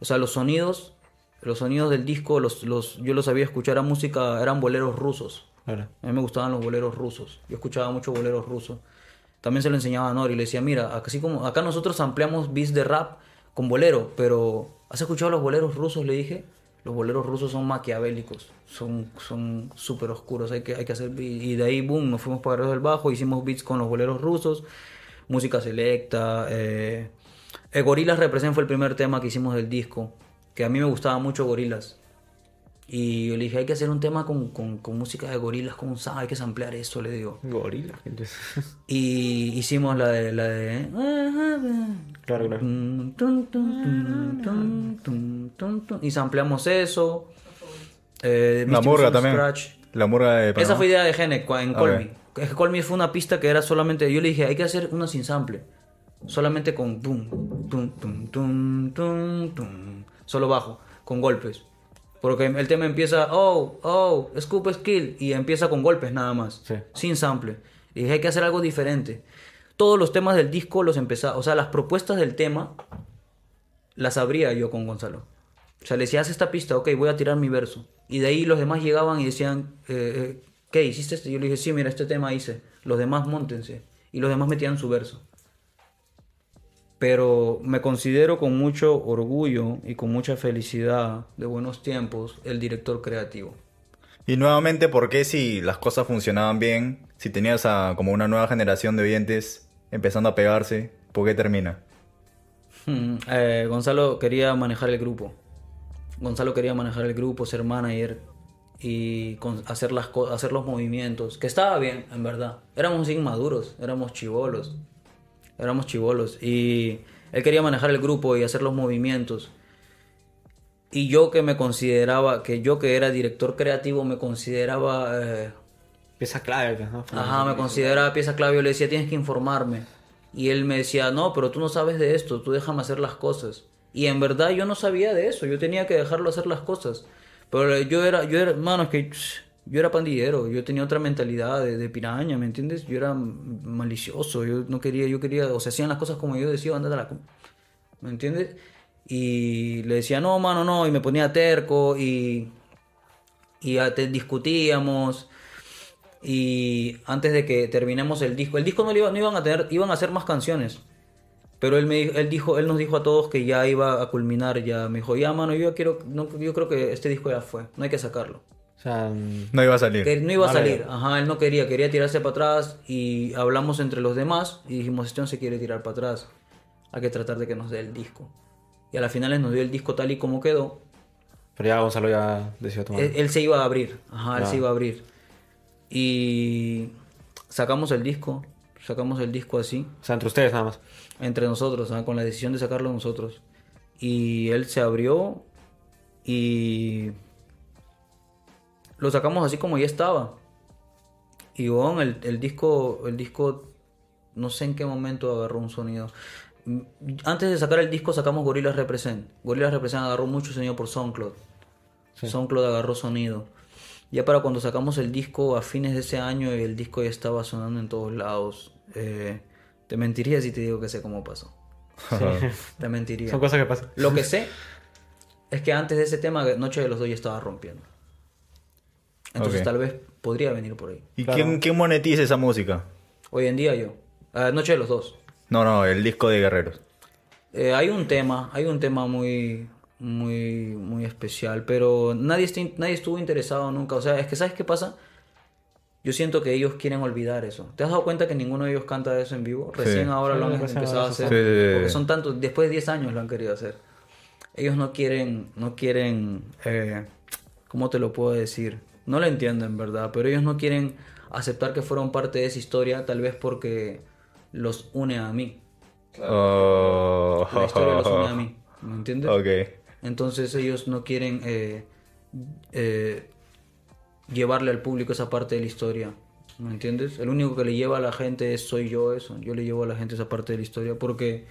O sea, los sonidos, los sonidos del disco, los, los, yo los sabía escuchar, era música, eran boleros rusos. A mí me gustaban los boleros rusos. Yo escuchaba mucho boleros rusos. También se lo enseñaba a Nori. Le decía, mira, así como acá nosotros ampliamos beats de rap con bolero, pero ¿has escuchado los boleros rusos? Le dije. Los boleros rusos son maquiavélicos, son súper oscuros, hay que, hay que hacer. Y de ahí, boom, nos fuimos para Guerreros del Bajo, hicimos beats con los boleros rusos, música selecta. Eh, eh, Gorilas Represent fue el primer tema que hicimos del disco, que a mí me gustaba mucho Gorilas. Y yo le dije, hay que hacer un tema con, con, con música de gorilas, con un hay que samplear eso, le digo. Gorila. gente. Y hicimos la de... La de Claro, claro. Tum. y sampleamos eso. Eh, La on también. Scratch. La murga de Esa Panamá. fue idea de Genek cua- en Me. Es que Me fue una pista que era solamente. Yo le dije, hay que hacer una sin sample. Solamente con boom, tum, tum, tum, tum, tum. Solo bajo, con golpes. Porque el tema empieza, oh, oh, scoop skill. Y empieza con golpes nada más. Sí. Sin sample. Y dije, hay que hacer algo diferente. Todos los temas del disco los empezaba. O sea, las propuestas del tema las abría yo con Gonzalo. O sea, le decía, haz esta pista, ok, voy a tirar mi verso. Y de ahí los demás llegaban y decían, eh, eh, ¿qué hiciste? Este? Yo le dije, sí, mira, este tema hice. Los demás montense. Y los demás metían su verso. Pero me considero con mucho orgullo y con mucha felicidad de buenos tiempos el director creativo. Y nuevamente, ¿por qué si las cosas funcionaban bien, si tenías a como una nueva generación de oyentes, empezando a pegarse. ¿Por qué termina? Mm, eh, Gonzalo quería manejar el grupo. Gonzalo quería manejar el grupo, ser manager y con- hacer, las hacer los movimientos. Que estaba bien, en verdad. Éramos inmaduros, éramos chivolos. Éramos chivolos. Y él quería manejar el grupo y hacer los movimientos. Y yo que me consideraba, que yo que era director creativo, me consideraba... eh, Pieza clave, pues, ¿no? Ajá, me consideraba pieza clave. Yo le decía, tienes que informarme. Y él me decía, no, pero tú no sabes de esto, tú déjame hacer las cosas. Y en verdad yo no sabía de eso, yo tenía que dejarlo hacer las cosas. Pero yo era, yo era, mano, es que yo era pandillero, yo tenía otra mentalidad de, de piraña, ¿me entiendes? Yo era malicioso, yo no quería, yo quería, o sea, hacían las cosas como yo decía, andate a la... cu-", ¿Me entiendes? Y le decía, no, mano, no, y me ponía terco y, y discutíamos. Y antes de que terminemos el disco, el disco no, iba- no iban a tener, iban a hacer más canciones. Pero él me él dijo, él nos dijo a todos que ya iba a culminar, ya me dijo, ya mano, yo quiero, no, yo creo que este disco ya fue, no hay que sacarlo. O sea, No iba a salir. Que no iba a salir, ajá, él no quería, quería tirarse para atrás y hablamos entre los demás y dijimos, este no se quiere tirar para atrás, hay que tratar de que nos dé el disco. Y a las finales nos dio el disco tal y como quedó, pero ya Gonzalo ya decidió tomar. él, él se iba a abrir, ajá, él se iba a abrir. Y sacamos el disco, sacamos el disco así, O sea, entre ustedes nada más. entre nosotros, con la decisión de sacarlo nosotros. Y él se abrió y lo sacamos así como ya estaba. Y bueno, el, el disco, el disco, no sé en qué momento agarró un sonido. Antes de sacar el disco sacamos Gorillaz Represent. Gorillaz Represent agarró mucho sonido por SoundCloud. SoundCloud agarró sonido. Ya para cuando sacamos el disco a fines de ese año y el disco ya estaba sonando en todos lados. eh, te mentiría si te digo que sé cómo pasó. Te mentiría. Son cosas que pasan. Lo que sé es que antes de ese tema Noche de los Dos ya estaba rompiendo. Entonces Ok. tal vez podría venir por ahí. ¿Y Claro. quién, quién monetiza esa música? Hoy en día yo. Ah, Noche de los Dos. No, no, el disco de Guerreros. Eh, hay un tema, hay un tema muy, muy, muy especial, pero nadie, nadie estuvo interesado nunca. O sea, es que ¿sabes qué pasa? Yo siento que ellos quieren olvidar eso. ¿Te has dado cuenta que ninguno de ellos canta eso en vivo? Recién ahora Sí, lo han empezado a hacer. Sí, sí, sí. Porque son tantos, después de 10 años lo han querido hacer. Ellos no quieren, no quieren, eh, ¿cómo te lo puedo decir? No lo entiendo en verdad, pero ellos no quieren aceptar que fueron parte de esa historia, tal vez porque los une a mí. Oh. La historia los une a mí, ¿me entiendes? Ok. Entonces ellos no quieren eh, eh, llevarle al público esa parte de la historia. ¿Me entiendes? El único que le lleva a la gente es soy yo eso. Yo le llevo a la gente esa parte de la historia porque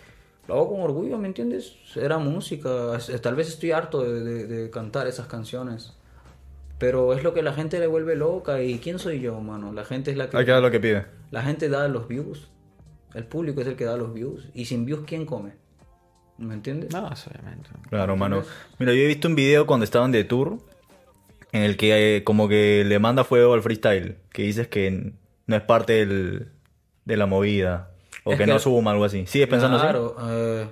lo hago con orgullo, ¿me entiendes? Era música. Tal vez estoy harto de, de- de cantar esas canciones. Pero es lo que la gente le vuelve loca. ¿Y quién soy yo, mano? La gente es la que... Hay que dar lo que pide. La gente da los views. El público es el que da los views. Y sin views, ¿quién come? ¿Me entiendes? No, obviamente. Claro, mano. Mira, yo he visto un video cuando estaban de tour en el que eh, como que le manda fuego al freestyle, que dices que no es parte del- de la movida o Es que, que- no suma algo así. ¿Sigues pensando así? Claro, eh,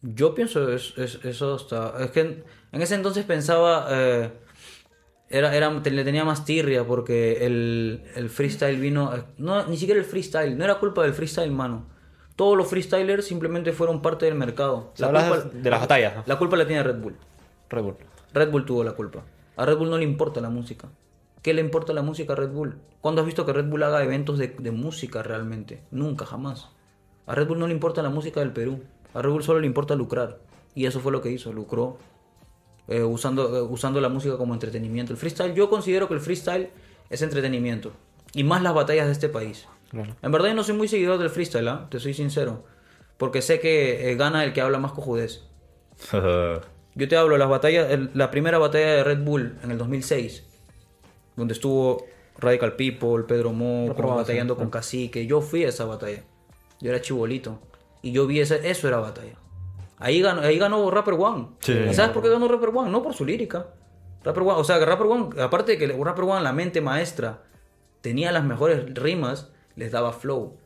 yo pienso es- es- eso está. Es que en, en ese entonces pensaba. eh, era, era, le tenía más tirria porque el, el freestyle vino. eh, No, ni siquiera el freestyle, no era culpa del freestyle, mano. Todos los freestylers simplemente fueron parte del mercado. Sea, hablas de las batallas, ¿no? La culpa la tiene Red Bull. Red Bull. Red Bull tuvo la culpa. A Red Bull no le importa la música. ¿Qué le importa la música a Red Bull? ¿Cuándo has visto que Red Bull haga eventos de, de música realmente? Nunca, jamás. A Red Bull no le importa la música del Perú. A Red Bull solo le importa lucrar. Y eso fue lo que hizo, lucró. Eh, usando, eh, usando la música como entretenimiento. El freestyle, yo considero que el freestyle es entretenimiento. Y más las batallas de este país. Claro. En verdad yo no soy muy seguidor del freestyle, ¿ah? te soy sincero. Porque sé que eh, gana el que habla más cojudez. Yo te hablo, las batallas, el- la primera batalla de Red Bull en el 2006, donde estuvo Radical People, Pedro Mo, como batallando sí. con Cacique. Yo fui a esa batalla. Yo era chibolito. Y yo vi ese, eso era batalla. Ahí ganó, ahí ganó Rapper One. Sí. ¿Y sabes por qué ganó Rapper One? No por su lírica. Rapper One, o sea, que Rapper One, aparte de que Rapper One, la mente maestra, tenía las mejores rimas, les daba flow.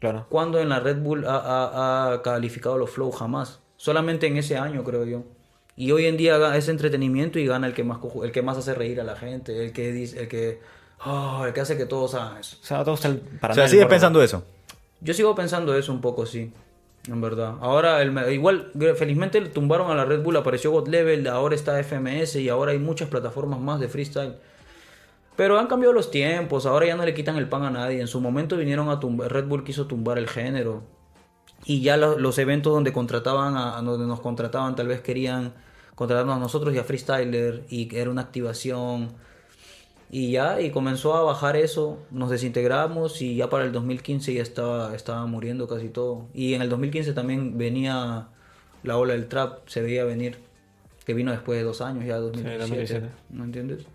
Claro. ¿Cuándo en la Red Bull ha, ha- ha calificado los flow? Jamás. Solamente en ese año, creo yo. Y hoy en día es entretenimiento y gana el que más el que más hace reír a la gente, el que dice, el que, oh, el que hace que todos hagan eso. O sea, para O sea, sigues pensando eso. Yo sigo pensando eso un poco, sí. En verdad. Ahora, igual, felizmente tumbaron a la Red Bull, apareció God Level, ahora está FMS y ahora hay muchas plataformas más de freestyle. Pero han cambiado los tiempos, ahora ya no le quitan el pan a nadie. En su momento vinieron a tumbar, Red Bull quiso tumbar el género. Y ya lo- los eventos donde contrataban, a donde nos contrataban, tal vez querían contratarnos a nosotros y a Freestyler, y era una activación. Y ya, y comenzó a bajar eso, nos desintegramos y ya para el 2015 ya estaba, estaba muriendo casi todo. Y en el 2015 también venía la ola del trap, se veía venir, que vino después de dos años, ya 2017, 2017. ¿no entiendes?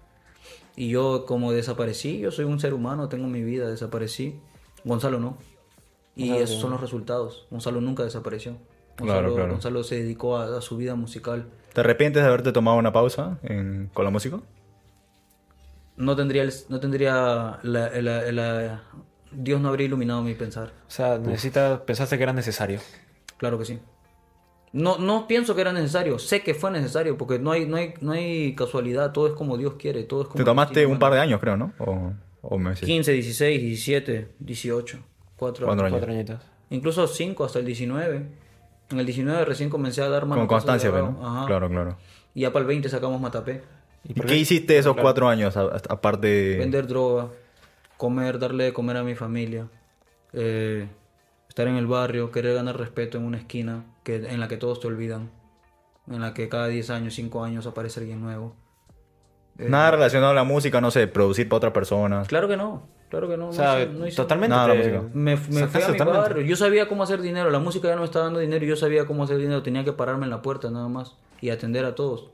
Y yo como desaparecí, yo soy un ser humano, tengo mi vida, desaparecí. Gonzalo no. Y esos sí. son los resultados. Gonzalo nunca desapareció. Claro, Gonzalo, claro. Gonzalo se dedicó a, a su vida musical. ¿Te arrepientes de haberte tomado una pausa en- con la música? No tendría, el- no tendría la, la- la- Dios no habría iluminado mi pensar. O sea, necesitas, pensaste que era necesario. Claro que sí. No, no pienso que era necesario, sé que fue necesario, porque no hay, no hay, no hay casualidad, todo es como Dios quiere, todo es como Te tomaste un par de años, creo, ¿no? O, o meses. 15, 16, 17, 18, 4 Cuatro años. Cuatro añitos. Incluso 5 hasta el 19. En el 19 recién comencé a dar Con manotazos constancia. ¿no? Ajá. Claro, claro. Y ya para el 20 sacamos Matapé. ¿Y qué hiciste esos cuatro años, aparte de... Vender droga, comer, darle de comer a mi familia, eh, estar en el barrio, querer ganar respeto en una esquina que, en la que todos te olvidan, en la que cada 10 años, 5 años aparece alguien nuevo. Eh, Nada relacionado a la música, no sé, producir para otra persona. Claro que no, claro que no. O sea, no hice- no hice- totalmente. Nada, la te- música. Me, me fui a mi totalmente. barrio. Yo sabía cómo hacer dinero. La música ya no me estaba dando dinero. y Yo sabía cómo hacer dinero. Tenía que pararme en la puerta nada más y atender a todos.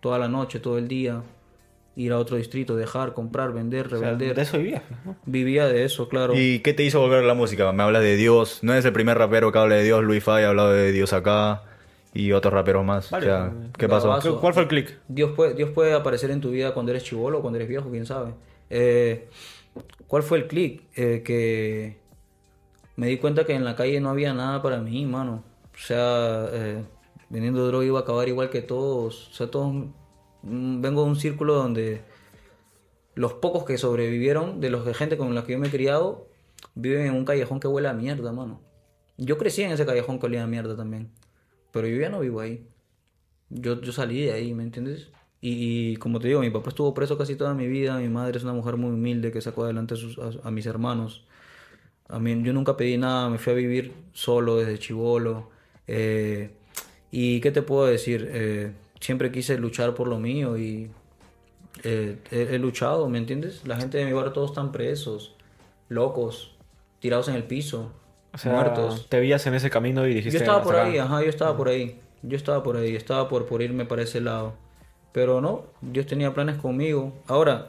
Toda la noche, todo el día. Ir a otro distrito, dejar, comprar, vender, o sea, revender. de eso vivías, ¿no? Vivía de eso, claro. ¿Y qué te hizo volver a la música? Me hablas de Dios. No eres el primer rapero que habla de Dios. Luis Fay ha hablado de Dios acá. Y otros raperos más. Vale, o sea, pues, ¿qué pasó? Bravazo. ¿Cu- ¿Cuál fue el click? Dios puede, Dios puede aparecer en tu vida cuando eres chivolo, cuando eres viejo, quién sabe. Eh, ¿Cuál fue el clic? Eh, que me di cuenta que en la calle no había nada para mí, mano. O sea, eh, vendiendo droga iba a acabar igual que todos. O sea, todos. mm, Vengo de un círculo donde los pocos que sobrevivieron, de los de gente con la que yo me he criado, viven en un callejón que huele a mierda, mano. Yo crecí en ese callejón que olía a mierda también. Pero yo ya no vivo ahí. Yo, yo salí de ahí, ¿me entiendes? Y, como te digo, mi papá estuvo preso casi toda mi vida, mi madre es una mujer muy humilde que sacó adelante a, sus- a mis hermanos. A mí, yo nunca pedí nada, me fui a vivir solo desde chivolo. Eh, y qué te puedo decir, Eh, siempre quise luchar por lo mío y eh, he, he luchado, ¿me entiendes? La gente de mi barrio todos están presos, locos, tirados en el piso, O sea, muertos. te veías en ese camino y dijiste. Yo estaba "Hasta por acá". ahí, ajá, yo estaba por ahí. Yo estaba por ahí, estaba por, por irme para ese lado. Pero no, Dios tenía planes conmigo. Ahora,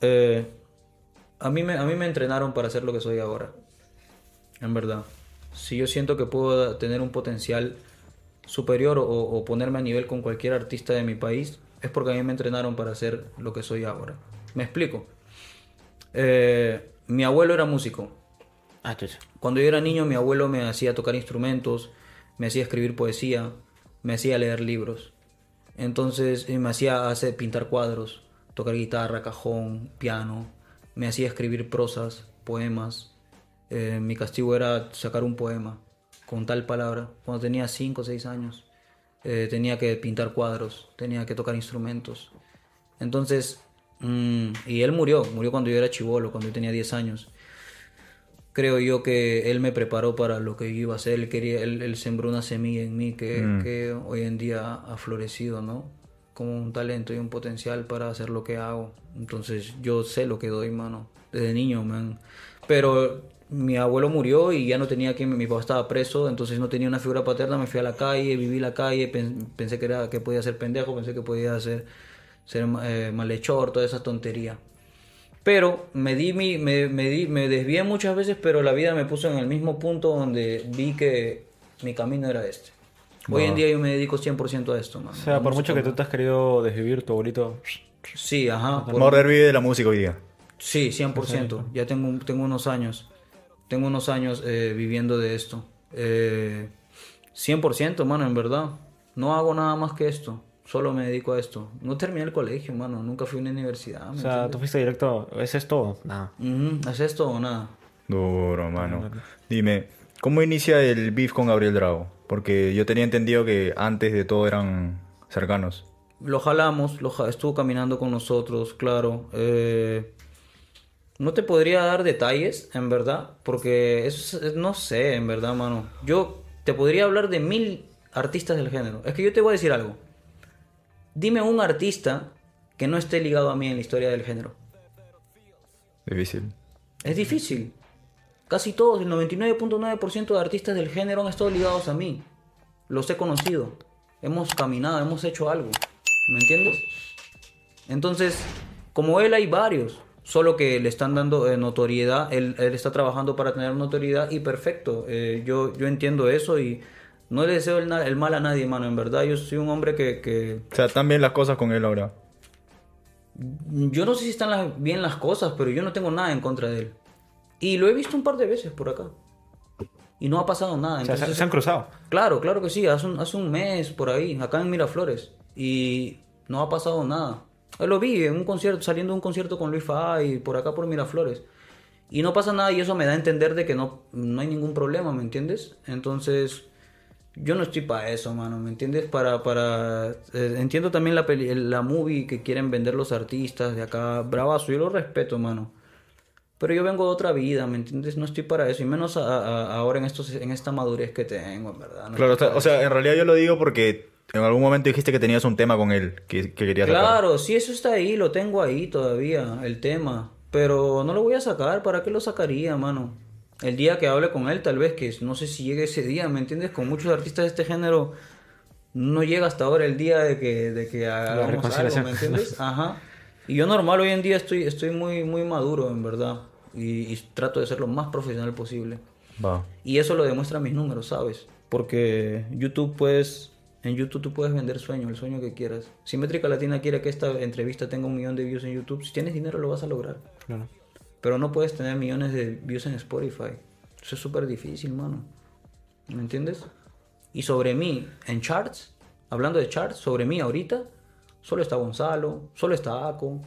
eh, a, mí me, a mí me entrenaron para ser lo que soy ahora. En verdad. Si yo siento que puedo tener un potencial superior o, o ponerme a nivel con cualquier artista de mi país, es porque a mí me entrenaron para ser lo que soy ahora. ¿Me explico? Eh, mi abuelo era músico. Ah. Cuando yo era niño, mi abuelo me hacía tocar instrumentos, me hacía escribir poesía, me hacía leer libros. Entonces, eh, me hacía hacer, pintar cuadros, tocar guitarra, cajón, piano. Me hacía escribir prosas, poemas. Eh, mi castigo era sacar un poema con tal palabra. Cuando tenía 5 o 6 años, eh, tenía que pintar cuadros, tenía que tocar instrumentos. Entonces, mm, y él murió, murió cuando yo era chivolo, cuando yo tenía 10 años creo yo que él me preparó para lo que yo iba a hacer. Él, quería, él, él sembró una semilla en mí que, que hoy en día ha florecido, ¿no? Como un talento y un potencial para hacer lo que hago. Entonces yo sé lo que doy, mano. Desde niño, man. Pero mi abuelo murió y ya no tenía quien, mi papá estaba preso, entonces no tenía una figura paterna, me fui a la calle, viví la calle, pen- pensé que, era, que podía ser pendejo, pensé que podía ser, ser eh, malhechor, toda esa tontería. Pero me di mi, me, me di, me desvié muchas veces, pero la vida me puso en el mismo punto donde vi que mi camino era este. Hoy en día yo me dedico 100% a esto, man. O sea, por mucho que tú te has querido desvivir, tu abuelito. Sí, ajá. por- Morder vive de la música hoy día. Sí, 100%. Ya tengo, tengo unos años. Tengo unos años eh, viviendo de esto. Eh, 100%, mano, en verdad. No hago nada más que esto. Solo me dedico a esto. No terminé el colegio, mano. Nunca fui a una universidad. O ¿me sea, tú fuiste directo. ¿Es esto? Nada. Ujú, ¿Es esto o nada? Duro, mano. Dime, ¿cómo inicia el beef con Gabriel Drago? Porque yo tenía entendido que antes de todo eran cercanos. Lo jalamos, lo ja- estuvo caminando con nosotros, claro. Eh, no te podría dar detalles, en verdad, porque eso es- no sé, en verdad, mano. Yo te podría hablar de mil artistas del género. Es que yo te voy a decir algo. Dime un artista que no esté ligado a mí en la historia del género. Difícil. Es difícil. Casi todos, el 99.9% de artistas del género han estado ligados a mí. Los he conocido. Hemos caminado, hemos hecho algo. ¿Me entiendes? Entonces, como él hay varios. Solo que le están dando eh, notoriedad. Él, él está trabajando para tener notoriedad y perfecto. Eh, yo, yo entiendo eso y no le deseo el, mal a nadie, mano. En verdad, yo soy un hombre que, que O sea, están bien las cosas con él ahora. yo no sé si están las- bien las cosas, pero yo no tengo nada en contra de él. Y lo he visto un par de veces por acá. Y no ha pasado nada. O sea, se han cruzado. Claro, claro que sí. Hace un, hace un mes por ahí, acá en Miraflores. Y no ha pasado nada. Lo vi en un concierto, saliendo de un concierto con Luis y por acá por Miraflores. Y no pasa nada y eso me da a entender de que no, no hay ningún problema, ¿me entiendes? Entonces, yo no estoy para eso, mano, ¿me entiendes? Para, para... eh, entiendo también la, peli- la movie que quieren vender los artistas de acá. Bravazo, yo lo respeto, mano. Pero yo vengo de otra vida, ¿me entiendes? No estoy para eso. Y menos a- a- ahora en, estos, en esta madurez que tengo, en verdad. No Claro, o sea, en realidad yo lo digo porque en algún momento dijiste que tenías un tema con él que, que querías sacar. Claro, sí, eso está ahí, lo tengo ahí todavía, el tema. Pero no lo voy a sacar, ¿para qué lo sacaría, mano? El día que hable con él, tal vez, que no sé si llegue ese día, ¿me entiendes? Con muchos artistas de este género, no llega hasta ahora el día de que, de que hagamos algo, reconciliación. ¿me entiendes? Ajá. Y yo normal hoy en día estoy, estoy muy, muy maduro, en verdad. Y, y trato de ser lo más profesional posible. Va. Y eso lo demuestran mis números, ¿sabes? Porque YouTube puedes, en YouTube tú puedes vender sueño, el sueño que quieras. Si Métrica Latina quiere que esta entrevista tenga un millón de views en YouTube, si tienes dinero lo vas a lograr. Claro. Pero no puedes tener millones de views en Spotify. Eso es súper difícil, mano. ¿Me entiendes? Y sobre mí, en charts, hablando de charts, sobre mí ahorita, solo está Gonzalo, solo está Aco,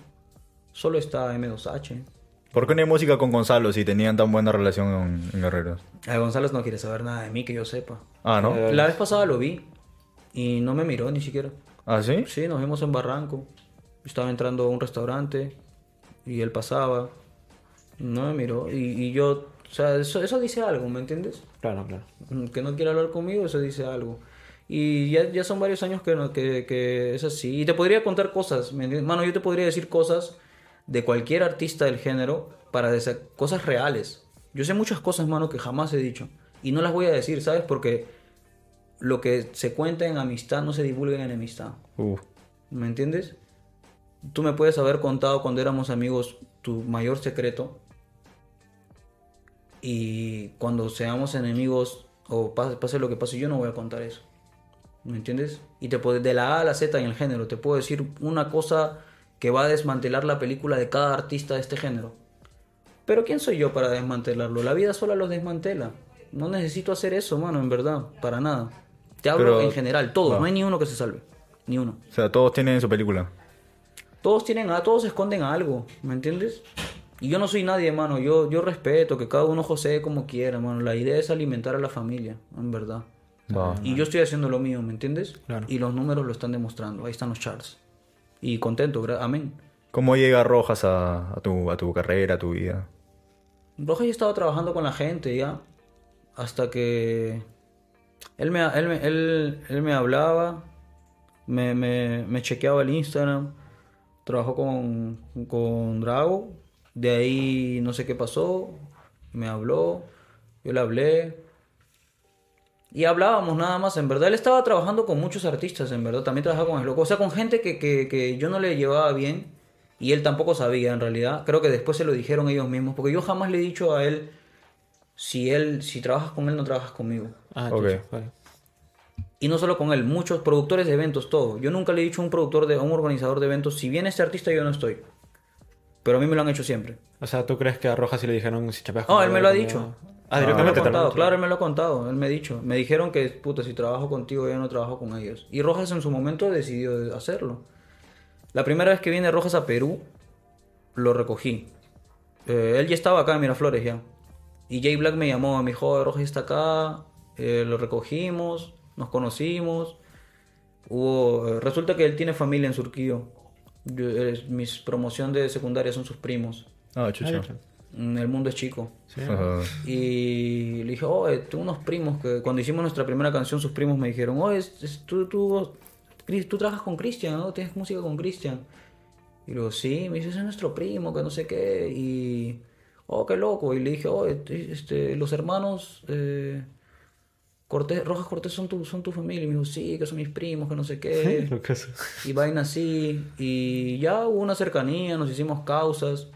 solo está M2H. ¿Por qué no hay música con Gonzalo si tenían tan buena relación en, en Guerreros? Eh, Gonzalo no quiere saber nada de mí que yo sepa. Ah, ¿no? Eh, La vez pasada lo vi y no me miró ni siquiera. ¿Ah, sí? Sí, nos vimos en Barranco. Estaba entrando a un restaurante y él pasaba. No me miró. Y, y yo, o sea, eso, eso dice algo, ¿me entiendes? Claro, claro. Mm, Que no quiere hablar conmigo, eso dice algo. Y ya, ya son varios años que, que, que es así. Y te podría contar cosas, ¿me entiendes? Mano, yo te podría decir cosas de cualquier artista del género para cosas reales. Yo sé muchas cosas, mano, que jamás he dicho. Y no las voy a decir, ¿sabes? Porque lo que se cuenta en amistad no se divulga en enemistad. Uf. ¿Me entiendes? Tú me puedes haber contado cuando éramos amigos tu mayor secreto. Y cuando seamos enemigos o pase, pase lo que pase, yo no voy a contar eso. ¿Me entiendes? Y te puedo, de la A a la Z en el género, te puedo decir una cosa que va a desmantelar la película de cada artista de este género. Pero ¿quién soy yo para desmantelarlo? La vida sola los desmantela. No necesito hacer eso, mano, en verdad, para nada. Te hablo Pero- en general, todos, no hay ni uno que se salve. Ni uno. O sea, todos tienen su película. Todos tienen a todos esconden algo, ¿me entiendes? Y yo no soy nadie, mano. Yo, yo respeto que cada uno josee como quiera, mano. La idea es alimentar a la familia, en verdad. Va. Y yo estoy haciendo lo mío, ¿me entiendes? Claro. Y los números lo están demostrando. Ahí están los charts. Y contento, gra- amén. ¿Cómo llega Rojas a, a tu, a tu carrera, a tu vida? Rojas ya estaba trabajando con la gente ya. Hasta que él me, él él, él me hablaba, me, me, me chequeaba el Instagram, trabajó con, con Drago. De ahí no sé qué pasó, me habló, yo le hablé. Y hablábamos nada más, en verdad. Él estaba trabajando con muchos artistas, en verdad. También trabajaba con el loco. O sea, con gente que, que, que yo no le llevaba bien. Y él tampoco sabía, en realidad. Creo que después se lo dijeron ellos mismos. Porque yo jamás le he dicho a él si él, si trabajas con él, no trabajas conmigo. Ah, Ok. chucha, vale. Y no solo con él, muchos productores de eventos, todo. Yo nunca le he dicho a un productor, de, a un organizador de eventos, si viene este artista, yo no estoy. Pero a mí me lo han hecho siempre. O sea, ¿tú crees que a Rojas sí le dijeron si chapeas No, con él me lo ha conmigo? dicho. Ah, directamente lo contado, claro, él me lo ha contado, él me ha dicho. Me dijeron que, puta, si trabajo contigo, yo no trabajo con ellos. Y Rojas en su momento decidió hacerlo. La primera vez que viene Rojas a Perú, lo recogí. Eh, él ya estaba acá en Miraflores ya. Y Jay Black me llamó, me dijo, Rojas está acá, eh, lo recogimos, nos conocimos. Hubo, eh, resulta que él tiene familia en Surquillo. Yo, eh, mis promoción de secundaria son sus primos. Ah, chucha. Mm, El mundo es chico. Y le dije, oh, tengo unos primos que cuando hicimos nuestra primera canción, sus primos me dijeron, oh, es, es- tú, tú, Cris- tú trabajas con Cristian, ¿no? Tienes música con Cristian. Y le digo, sí, me dice, ese es nuestro primo, que no sé qué. Y, oh, qué loco. Y le dije, oh, este, los hermanos eh, Cortés, Rojas Cortés son tu, son tu familia. Y me dijo, sí, que son mis primos, que no sé qué. Lo que es. y vaina así. Y ya hubo una cercanía, nos hicimos causas.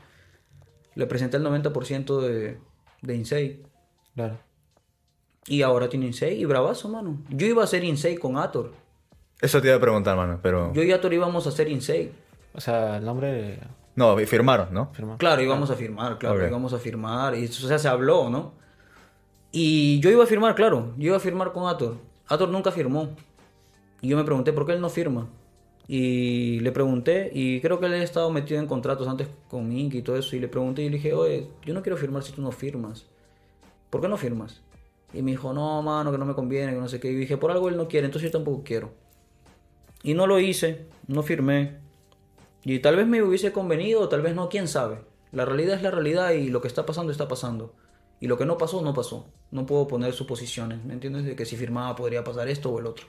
Le presenté el 90% de, de Insei. Claro. Y ahora tiene Insei y bravazo, mano. Yo iba a hacer Insei con Ator. Eso te iba a preguntar, mano, pero... Yo y Ator íbamos a hacer Insei. O sea, el nombre. No, firmaron, ¿no? firma. Claro, íbamos a firmar, claro, Ok. íbamos a firmar. Y, o sea, se habló, ¿no? Y yo iba a firmar, claro. Yo iba a firmar con Ator. Ator nunca firmó. Y yo me pregunté, ¿por qué él no firma? Y le pregunté, y creo que él había estado metido en contratos antes con Mink y todo eso. Y le pregunté y le dije, oye, yo no quiero firmar si tú no firmas. ¿Por qué no firmas? Y me dijo, no, mano, que no me conviene, que no sé qué. Y dije, por algo él no quiere, entonces yo tampoco quiero. Y no lo hice, no firmé. Y tal vez me hubiese convenido, tal vez no, quién sabe. La realidad es la realidad y lo que está pasando está pasando. Y lo que no pasó, no pasó. No puedo poner suposiciones, ¿me entiendes? De que si firmaba podría pasar esto o el otro.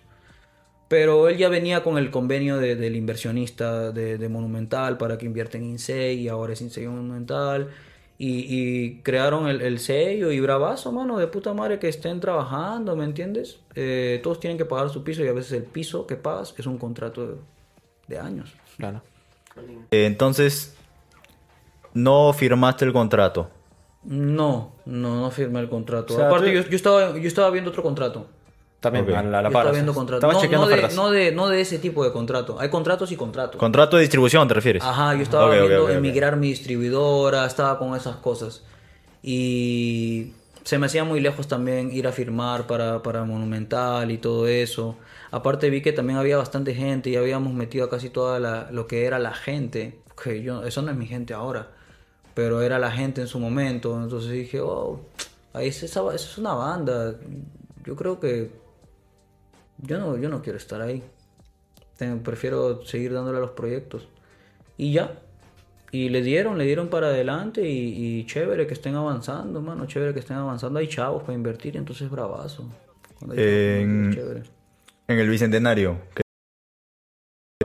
Pero él ya venía con el convenio de- del inversionista de, Monumental para que invierta en Insei y ahora es Insei Monumental. Y, y crearon el, el sello y bravazo, mano, de puta madre que estén trabajando, ¿me entiendes? Eh, todos tienen que pagar su piso y a veces el piso que pagas es un contrato de, de años. Claro. Eh, entonces, no firmaste el contrato. No, no, no firmé el contrato. O sea, Aparte, tú- yo, yo estaba, yo estaba viendo otro contrato. También a la, a la Yo par. estaba viendo contratos. Estabas No, chequeando no, de, no, de, no de ese tipo de contrato. Hay contratos y contratos. Contrato de distribución, ¿te refieres? Ajá, yo estaba viendo emigrar mi distribuidora, estaba con esas cosas. Y se me hacía muy lejos también ir a firmar para, para Monumental y todo eso. Aparte vi que también había bastante gente y habíamos metido a casi toda la, lo que era la gente. Que yo, eso no es mi gente ahora, pero era la gente en su momento. Entonces dije, oh, ahí es, esa, es una banda. Yo creo que yo no, yo no quiero estar ahí. Prefiero seguir dándole a los proyectos. Y ya. Y le dieron, le dieron para adelante y, y chévere que estén avanzando, mano. Chévere que estén avanzando. Hay chavos para invertir, entonces bravazo. Cuando hay chavos En- chévere. En el Bicentenario. ¿qué-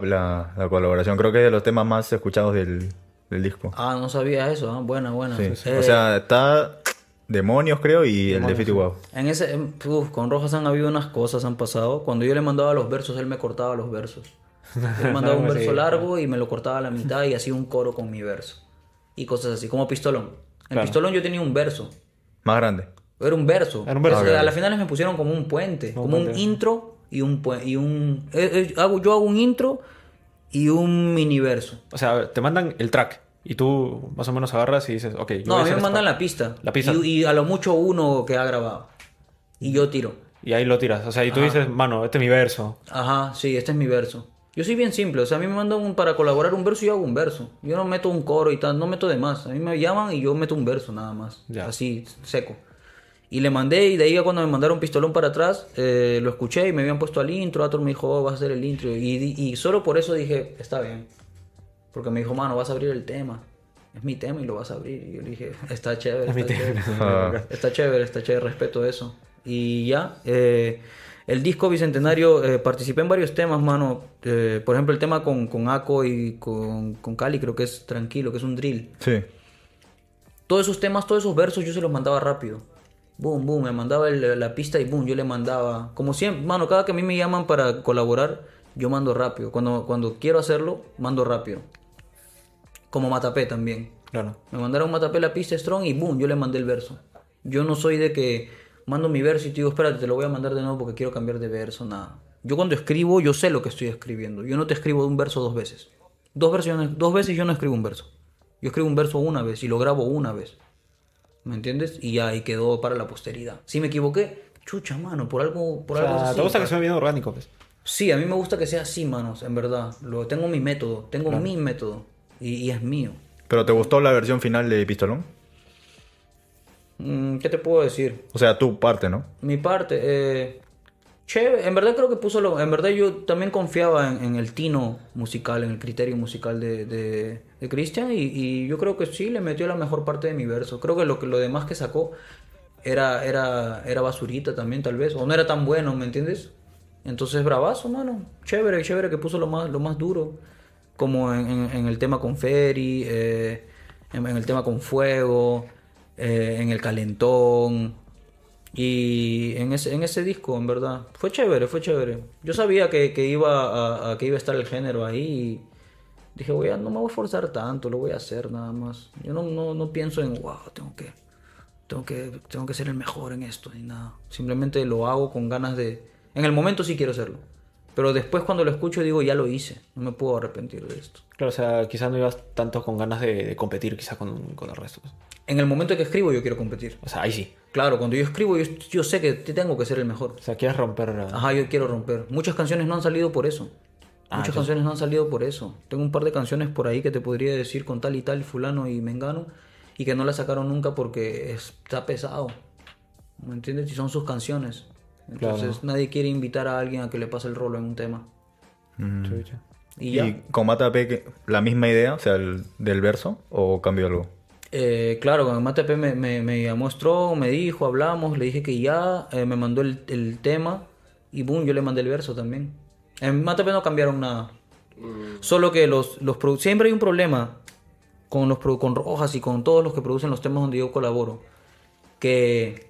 La, la colaboración, creo que es de los temas más escuchados del, del disco. Ah, no sabía eso. ah, Buena, buena. Sí. Eh, O sea, está Demonios, creo, y el de. Wow. En ese, uf, con Rojas han habido unas cosas, han pasado. Cuando yo le mandaba los versos, él me cortaba los versos. Él mandaba un verso largo y me lo cortaba a la mitad y hacía un coro con mi verso. Y cosas así, como Pistolón. En Claro. Pistolón yo tenía un verso. Más grande. Era un verso. Era un verso. Ok. a las finales me pusieron como un puente, como un puente. intro y un y un eh, eh, hago yo hago un intro y un mini verso. O sea, te mandan el track y tú más o menos agarras y dices, ok, yo No, voy a mí me mandan la pista. La pista. Y, y a lo mucho uno que ha grabado. Y yo tiro. Y ahí lo tiras. O sea, y tú dices, mano, este es mi verso. Ajá, sí, este es mi verso. Yo soy bien simple, o sea, a mí me mandan un, para colaborar un verso y yo hago un verso. Yo no meto un coro y tal, no meto de más. A mí me llaman y yo meto un verso nada más. Ya. Así, seco. Y le mandé y de ahí a cuando me mandaron pistolón para atrás, eh, lo escuché y me habían puesto al intro. Ator me dijo, oh, vas a hacer el intro. Y, y solo por eso dije, está bien. Porque me dijo, mano, vas a abrir el tema. Es mi tema y lo vas a abrir. Y yo le dije, está chévere, Es mi está tema. chévere. Ah. Está chévere, está chévere, respeto eso. Y ya, eh, el disco Bicentenario, eh, participé en varios temas, mano. Eh, por ejemplo, el tema con, con Ako y con, con Cali, creo que es tranquilo, que es un drill. Sí. Todos esos temas, todos esos versos, yo se los mandaba rápido. Boom, boom, me mandaba el- la pista y boom, yo le mandaba. Como siempre, mano, cada que a mí me llaman para colaborar, yo mando rápido. Cuando, cuando quiero hacerlo, mando rápido. Como Matapé también. Claro. Me mandaron Matapé la pista strong y boom, yo le mandé el verso. Yo no soy de que mando mi verso y te digo, espérate, te lo voy a mandar de nuevo porque quiero cambiar de verso, nada. Yo cuando escribo, yo sé lo que estoy escribiendo. Yo no te escribo un verso dos veces. Dos, no- dos veces yo no escribo un verso. Yo escribo un verso una vez y lo grabo una vez. ¿Me entiendes? Y ya ahí quedó para la posteridad. Si me equivoqué, chucha, mano, por algo, por O algo sea, te gusta que sea bien orgánico, pues. Sí, a mí me gusta que sea así, manos, en verdad. Lo, tengo mi método, tengo mi método. Y, y es mío. ¿Pero te gustó la versión final de Pistolón? Mm, ¿Qué te puedo decir? O sea, tu parte, ¿no? Mi parte, eh, chévere. En verdad creo que puso lo... En verdad yo también confiaba en, en el tino musical, en el criterio musical de, de, de Christian y, y yo creo que sí le metió la mejor parte de mi verso. Creo que lo, lo demás que sacó era, era, era basurita también tal vez, o no era tan bueno, ¿me entiendes? Entonces bravazo, mano. Chévere, chévere que puso lo más, lo más duro. Como en, en- en el tema con Ferry, eh, en, en el tema con Fuego, eh, en el Calentón. Y en ese, en ese disco, en verdad. Fue chévere, fue chévere. Yo sabía que, que iba a, a- que iba a estar el género ahí. Y dije, voy a, no me voy a forzar tanto, lo voy a hacer nada más. Yo no, no, no pienso en, wow, tengo que, tengo que, tengo que ser el mejor en esto, ni nada. Simplemente lo hago con ganas de... En el momento sí quiero hacerlo. Pero después cuando lo escucho digo, ya lo hice. No me puedo arrepentir de esto. Claro, o sea, quizás no ibas tanto con ganas de, de competir quizás con, con el resto. pues. En el momento que escribo yo quiero competir. O sea, ahí sí. Claro, cuando yo escribo yo, yo sé que tengo que ser el mejor. O sea, quieres romper... la- Ajá, yo quiero romper. Muchas canciones no han salido por eso. Ah, Muchas canciones no han salido por eso. Tengo un par de canciones por ahí que te podría decir con tal y tal, fulano y mengano, y que no las sacaron nunca porque está pesado. ¿Me entiendes? Y son sus canciones. Entonces nadie quiere invitar a alguien a que le pase el rolo en un tema. Chucha. Y ya. ¿Y con Matape que- la misma idea, o sea, el- del verso, o cambió algo? Eh, claro, cuando Matepe me, me, me Strong, me dijo, hablamos, le dije que ya, eh, me mandó el, el tema y boom, yo le mandé el verso también. En Matepe no cambiaron nada. Solo que los, los produ- siempre hay un problema con los con Rojas y con todos los que producen los temas donde yo colaboro. Que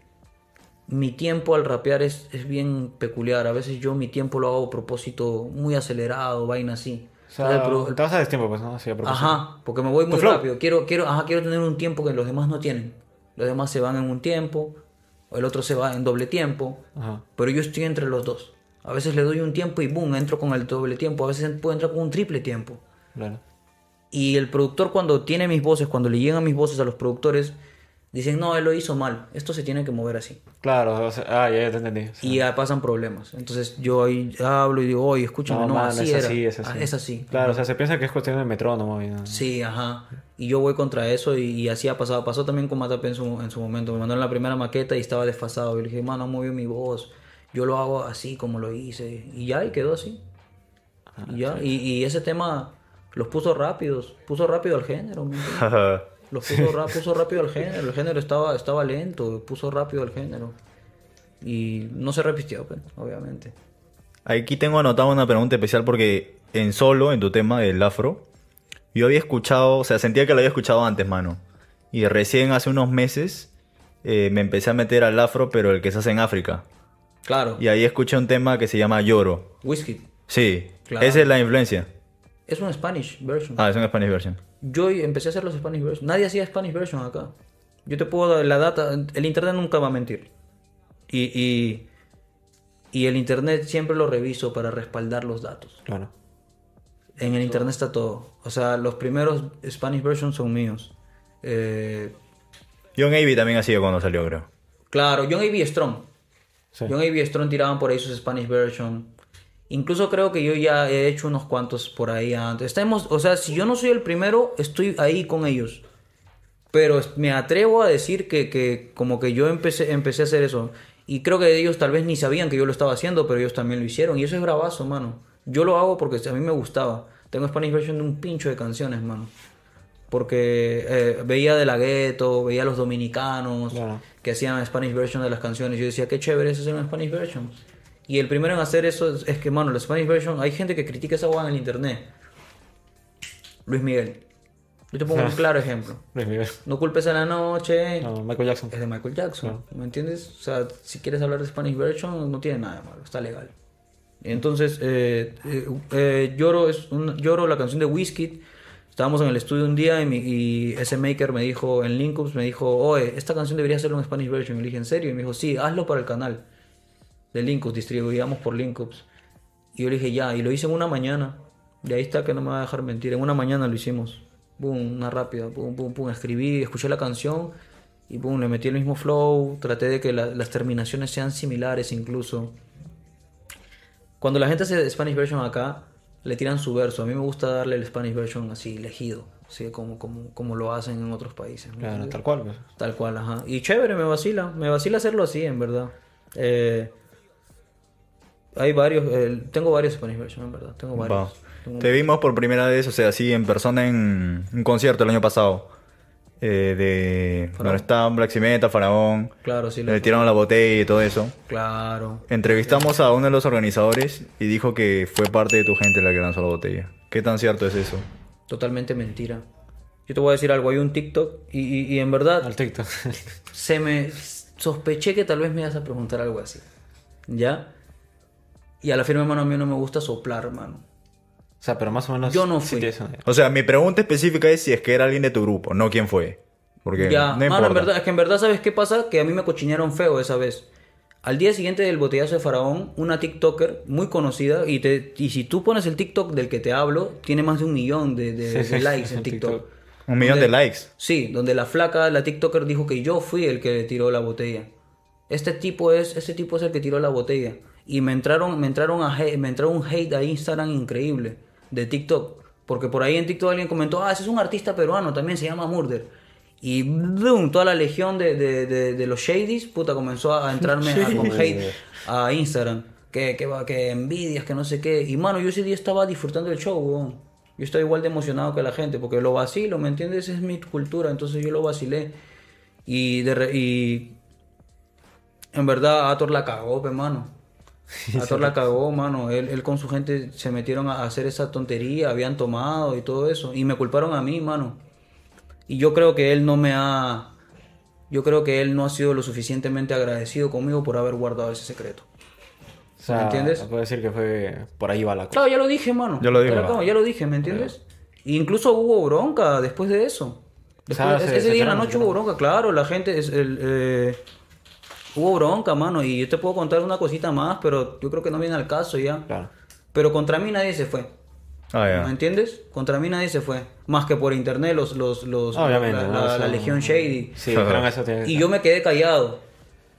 mi tiempo al rapear es, es bien peculiar. A veces yo mi tiempo lo hago a propósito muy acelerado, vaina así. O sea, el el te vas a destiempo, pues, ¿no? Así a propósito. Ajá, porque me voy muy rápido. Quiero, quiero, ajá, quiero tener un tiempo que los demás no tienen. Los demás se van en un tiempo, o el otro se va en doble tiempo, Ajá. pero yo estoy entre los dos. A veces le doy un tiempo y boom, entro con el doble tiempo. A veces puedo entrar con un triple tiempo. Claro. Y el productor cuando tiene mis voces, cuando le llegan mis voces a los productores, dicen, no, él lo hizo mal. Esto se tiene que mover así. Claro, o sea, ah, ya, te entendí. O sea, Y ya pasan problemas. Entonces yo ahí hablo y digo, oye, escúchame, no, así es era. así, es así. Ah, es así. Claro, o sea, se piensa que es cuestión de metrónomo y no. Sí, ajá. Y yo voy contra eso y, y así ha pasado. Pasó también con Matape en su, en su momento. Me mandaron la primera maqueta y estaba desfasado. Yo le dije, mano, movió mi voz. Yo lo hago así como lo hice. Y ya, y quedó así. y ya. Y, y ese tema los puso rápidos. Puso rápido al género. Los puso, ra- puso rápido al género. El género estaba, estaba lento. Puso rápido al género. Y no se repitió, pues, obviamente. Aquí tengo anotado una pregunta especial porque en solo, en tu tema del afro, yo había escuchado, o sea, sentía que lo había escuchado antes, mano. Y recién hace unos meses eh, me empecé a meter al afro, pero el que se hace en África. Claro. Y ahí escuché un tema que se llama Lloro. Whisky. Sí, Claro. esa es la influencia. Es un Spanish version. Ah, es una Spanish version. Yo empecé a hacer los Spanish version. Nadie hacía Spanish version acá. Yo te puedo dar la data. El internet nunca va a mentir. Y, y, y el internet siempre lo reviso para respaldar los datos. Claro. En el internet está todo. O sea, los primeros Spanish versions son míos. Eh, John Avey también hacía cuando salió, creo. claro, John A.B. Strong. Sí. John A.B. Strong tiraban por ahí sus Spanish version. Incluso creo que yo ya he hecho unos cuantos por ahí antes. Estamos, o sea, si yo no soy el primero, estoy ahí con ellos. Pero me atrevo a decir que, que como que yo empecé, empecé a hacer eso. Y creo que ellos tal vez ni sabían que yo lo estaba haciendo, pero ellos también lo hicieron. Y eso es bravazo, mano. Yo lo hago porque a mí me gustaba. Tengo Spanish version de un pincho de canciones, mano. Porque eh, veía de la gueto, veía a los dominicanos Claro. que hacían Spanish version de las canciones. Yo decía, qué chévere es hacer una Spanish version. Y el primero en hacer eso es, es que, mano, la Spanish version, hay gente que critica esa guada en el internet. Luis Miguel. Yo te pongo un claro ejemplo. Luis Miguel. No culpes a la noche. No, Michael Jackson. Es de Michael Jackson. ¿Me entiendes? O sea, si quieres hablar de Spanish version, no tiene nada de malo. Está legal. Entonces, eh, eh, eh, Lloro, es un, Lloro, la canción de Whiskey. Estábamos en el estudio un día y, mi- y ese maker me dijo, en Linkups, me dijo, oye, esta canción debería ser un Spanish version. Y le dije, ¿en serio? Y me dijo, sí, hazlo para el canal de Linkups, distribuíamos por Linkups. Y yo le dije, ya, y lo hice en una mañana. Y ahí está que no me va a dejar mentir. En una mañana lo hicimos. Boom, una rápida, pum, pum, pum. Escribí, escuché la canción y boom, le metí el mismo flow. Traté de que la- las terminaciones sean similares incluso. Cuando la gente hace Spanish version acá, le tiran su verso. A mí me gusta darle el Spanish version así, elegido, así como, como, como lo hacen en otros países. tal cual. pues. Tal cual, ajá. Y chévere, me vacila. Me vacila hacerlo así, en verdad. Eh, hay varios. eh, tengo varios Spanish version, en verdad. Tengo varios. Tengo- Te vimos por primera vez, o sea, así en persona en un concierto el año pasado. eh, de. Faraón. Donde estaban Black Cimeta, Faraón. Claro, sí. Le tiraron la botella y todo eso. Claro. Entrevistamos a uno de los organizadores y dijo que fue parte de tu gente la que lanzó la botella. ¿Qué tan cierto es eso? Totalmente mentira. Yo te voy a decir algo. Hay un TikTok y, y- y en verdad Al TikTok. se me sospeché que tal vez me ibas a preguntar algo así. ¿Ya? Y a la firme, hermano, a mí no me gusta soplar, hermano. o sea, pero más o menos. Yo no fui. O sea, mi pregunta específica es si es que era alguien de tu grupo, no quién fue. Porque Ya, no mano, importa. en verdad, es que en verdad, ¿sabes qué pasa? Que a mí me cochinearon feo esa vez. Al día siguiente del botellazo de Faraón, una TikToker muy conocida, y, te, y si tú pones el TikTok del que te hablo, tiene más de un millón de, de- de likes en TikTok. TikTok. Un millón Donde- de likes. Sí, donde la flaca, la TikToker dijo que yo fui el que le tiró la botella. Este tipo es, este tipo es el que tiró la botella. Y me entraron, me entraron a hate- me entraron un hate a Instagram increíble de TikTok. Porque por ahí en TikTok alguien comentó, ah, ese es un artista peruano, también se llama Murder. Y boom, toda la legión de, de, de, de los shadies, puta, comenzó a entrarme a- con hate a Instagram. Que, que, va- que envidias, que no sé qué. Y mano, yo ese día estaba disfrutando del show, weón. Yo estoy igual de emocionado que la gente, porque lo vacilo, ¿me entiendes? Es mi cultura, entonces yo lo vacilé. Y, de re- y en verdad Ator la cagó, pe, mano. Ator la cagó, mano. Él, él con su gente se metieron a hacer esa tontería, habían tomado y todo eso. Y me culparon a mí, mano. Y yo creo que él no me ha... Yo creo que él no ha sido lo suficientemente agradecido conmigo por haber guardado ese secreto. O sea, ¿Me entiendes? Puedo decir que fue. Por ahí va la cosa. Claro, ya lo dije, mano. Ya lo Pero, ¿no? claro, ya lo dije, ¿me entiendes? E incluso hubo bronca después de eso. Después- sea, ese se- se día en la noche hubo bronca, claro, la gente... Es, el, eh, hubo bronca, mano, y yo te puedo contar una cosita más, pero yo creo que no viene al caso ya. Claro. Pero contra mí nadie se fue. Ah, ¿Me ya. entiendes? Contra mí nadie se fue. Más que por internet, los, los, los, Obviamente, la, ¿no? la- Eso- la Legión Shady. Sí, dijeron eso. tiene- Y yo me quedé callado.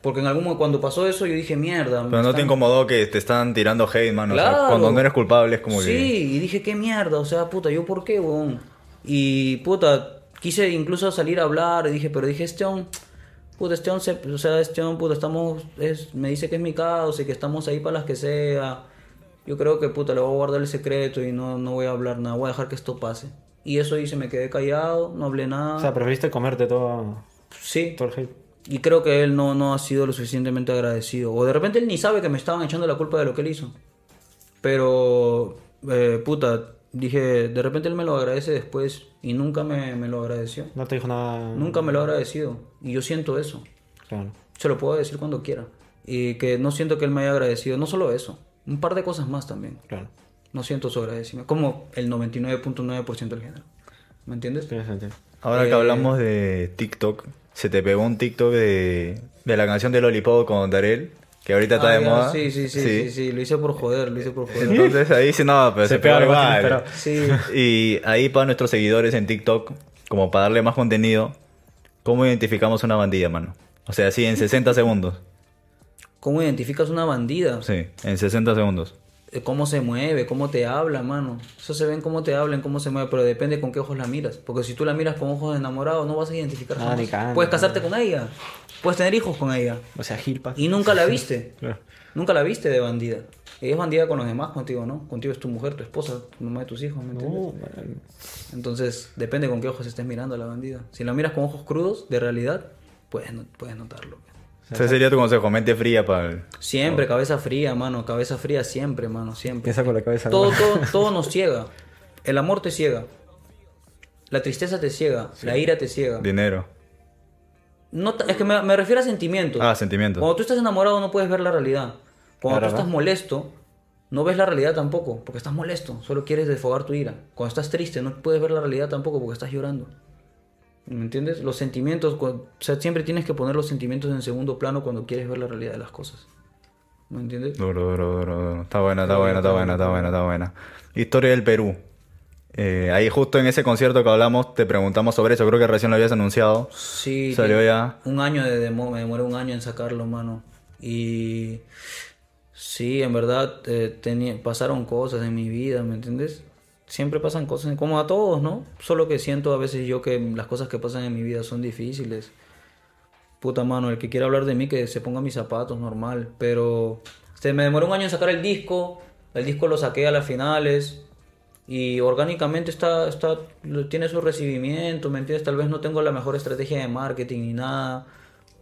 Porque en algún momento, cuando pasó eso, yo dije, mierda. me Pero no te están- incomodó que te están tirando hate, mano. O sea, Claro. cuando no eres culpable es como Sí, que. y dije, qué mierda, o sea, puta, ¿yo por qué, weón? Y, puta, quise incluso salir a hablar, y dije, pero dije, este on, puta, este on, se- o sea, este on, puta, estamos, es, me dice que es mi causa y que estamos ahí para las que sea. Yo creo que, puta, le voy a guardar el secreto y no, no voy a hablar nada, voy a dejar que esto pase. Y eso hice, me quedé callado, no hablé nada. O sea, preferiste comerte todo, sí, todo el hate. y creo que él no, no ha sido lo suficientemente agradecido. O de repente él ni sabe que me estaban echando la culpa de lo que él hizo. Pero, eh, puta, dije, de repente él me lo agradece después y nunca me, me lo agradeció. No te dijo nada. Nunca me lo ha agradecido. Y yo siento eso. Claro. Se lo puedo decir cuando quiera. Y que no siento que él me haya agradecido. No solo eso, un par de cosas más también. Claro. No siento su agradecimiento. Como el 99.9% del género. ¿Me entiendes? Tiene sentido. Ahora que Eh, hablamos de TikTok, se te pegó un TikTok de, de la canción de Lollipop con Darel, que ahorita está Ah, de ya, moda. Sí, sí, sí, sí, sí, Lo hice por joder, lo hice por joder. Entonces ahí dice, no, pero se, Se pega igual. pero- Sí. Y ahí para nuestros seguidores en TikTok, como para darle más contenido, ¿cómo identificamos una bandida, mano? O sea, así en 60 segundos. ¿Cómo identificas una bandida? Sí, en 60 segundos. Cómo se mueve, cómo te habla, mano. Eso se ve en cómo te habla, en cómo se mueve, pero depende con qué ojos la miras. Porque si tú la miras con ojos de enamorado, no vas a identificar Ah, jamás. Puedes casarte con ella, puedes tener hijos con ella. O sea, Gilpa. Y nunca la viste. Claro. Nunca la viste de bandida. Ella es bandida con los demás, contigo, ¿no? Contigo es tu mujer, tu esposa, tu mamá de tus hijos, ¿me entiendes? No. Entonces, depende con qué ojos estés mirando a la bandida. Si la miras con ojos crudos, de realidad, puedes, puedes notarlo. Ese sería tu consejo, mente fría para el... Siempre, cabeza fría, mano. Cabeza fría siempre, mano, siempre. Piensa con la cabeza. Todo, ¿no? todo, todo nos ciega. El amor te ciega. La tristeza te ciega. La ira te ciega. dinero. No, es que me, me refiero a sentimientos. Ah, sentimientos. Cuando tú estás enamorado no puedes ver la realidad. Cuando Claro, tú estás ¿no? molesto, no ves la realidad tampoco, porque estás molesto. Solo quieres desfogar tu ira. Cuando estás triste, no puedes ver la realidad tampoco, porque estás llorando. ¿Me entiendes? Los sentimientos, o sea, siempre tienes que poner los sentimientos en segundo plano cuando quieres ver la realidad de las cosas. ¿Me entiendes? Duro, duro, duro, duro. Está buena, está buena, está buena, está buena, está buena. Historia del Perú. Eh, ahí justo en ese concierto que hablamos te preguntamos sobre eso, creo que recién lo habías anunciado. Sí. Salió ya. Un año de demo, me demoré un año en sacarlo, mano. Y Sí, en verdad eh, tenía, pasaron cosas en mi vida, ¿me entiendes? Siempre pasan cosas, como a todos, ¿no? Solo que siento a veces yo que las cosas que pasan en mi vida son difíciles. Puta mano, el que quiera hablar de mí que se ponga mis zapatos, normal. Pero se me demoró un año en sacar el disco. El disco lo saqué a las finales. Y orgánicamente está, está, tiene su recibimiento, ¿me entiendes? Tal vez no tengo la mejor estrategia de marketing ni nada.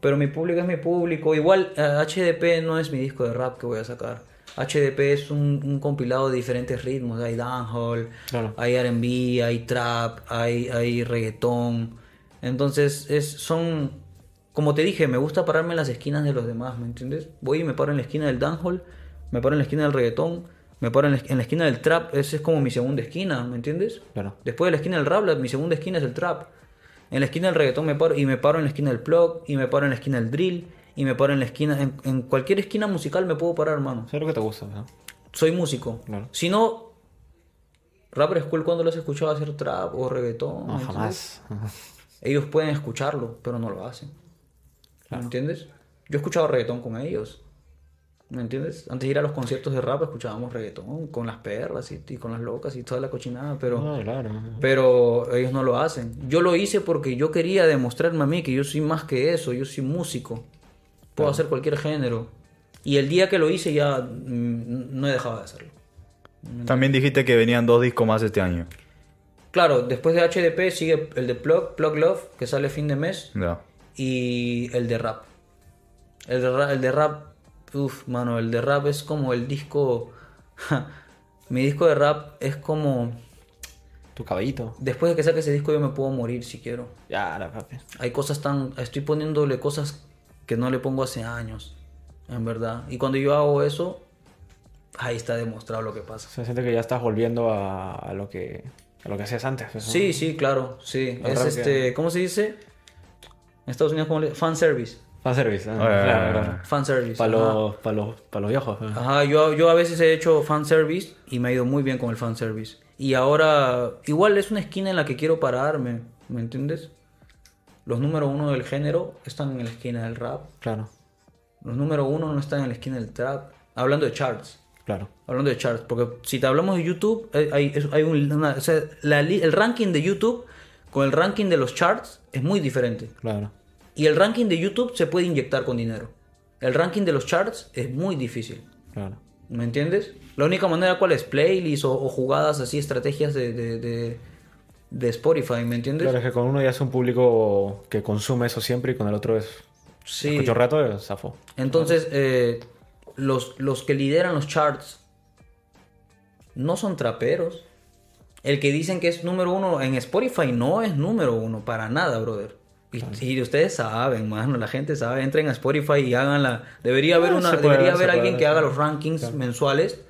Pero mi público es mi público. Igual eh, HDP no es mi disco de rap que voy a sacar. HDP es un, un compilado de diferentes ritmos. Hay dancehall, Claro. hay R&B, hay trap, hay, hay reggaetón. Entonces es, son, como te dije, me gusta pararme en las esquinas de los demás, ¿me entiendes? Voy y me paro en la esquina del dancehall, me paro en la esquina del reggaetón, me paro en la, en la esquina del trap. Esa es como mi segunda esquina, ¿me entiendes? Claro. Después de la esquina del rap, la- mi segunda esquina es el trap. En la esquina del reggaetón me paro y me paro en la esquina del plug y me paro en la esquina del drill y me paro en la esquina en, en cualquier esquina musical me puedo parar, hermano. Sé lo que te gusta, ¿no? Soy músico. Claro. Si no Rapper School cuando lo has escuchado hacer trap o reggaetón, No, jamás. Ellos pueden escucharlo, pero no lo hacen. ¿Me entiendes? Yo he escuchado reggaetón con ellos. ¿Me entiendes? Antes de ir a los conciertos de rap escuchábamos reggaetón con las perras y, y con las locas y toda la cochinada, pero No, claro. pero ellos no lo hacen. Yo lo hice porque yo quería demostrarme a mí que yo soy más que eso, yo soy músico. Puedo hacer cualquier género. Y el día que lo hice ya mm, no he dejado de hacerlo. También dijiste que venían dos discos más este año. Claro, después de HDP sigue el de Plug, Plug Love, que sale fin de mes, Ya. y el de rap. El de rap, el de rap uff, mano, el de rap es como el disco... Mi disco de rap es como... Tu caballito. Después de que saque ese disco yo me puedo morir si quiero. Ya, la papi. Hay cosas tan... Estoy poniéndole cosas que no le pongo hace años, en verdad. Y cuando yo hago eso, ahí está demostrado lo que pasa. Se siente que ya estás volviendo a, a lo que a lo que hacías antes. pues. Sí, sí, claro, sí. Es este... ¿Cómo se dice? En Estados Unidos, ¿cómo le... Fan service. Ah, claro, claro. Fan service. Para los, pa' los, pa' los viejos. ¿no? Ajá, yo, yo a veces he hecho fanservice y me ha ido muy bien con el fanservice. Y ahora, igual es una esquina en la que quiero pararme, ¿me entiendes? Los número uno del género están en la esquina del rap. Claro, Los número uno no están en la esquina del trap. Hablando de charts. claro. Hablando de charts. Porque si te hablamos de YouTube, hay, un- una- o sea, la el ranking de YouTube con el ranking de los charts es muy diferente. Claro. Y el ranking de YouTube se puede inyectar con dinero. El ranking de los charts es muy difícil. Claro. ¿Me entiendes? La única manera cuál es playlists o, o jugadas así, estrategias de, de, de, de Spotify, ¿me entiendes? Claro, es que con uno ya es un público que consume eso siempre y con el otro es. sí. Escucho rato, es zafo. Entonces, eh, los, los que lideran los charts no son traperos. El que dicen que es número uno en Spotify no es número uno para nada, brother. Y, y ustedes saben, mano, la gente sabe, entren a Spotify y hagan la... Debería haber, Ah, una, puede debería haber alguien que haga los rankings mensuales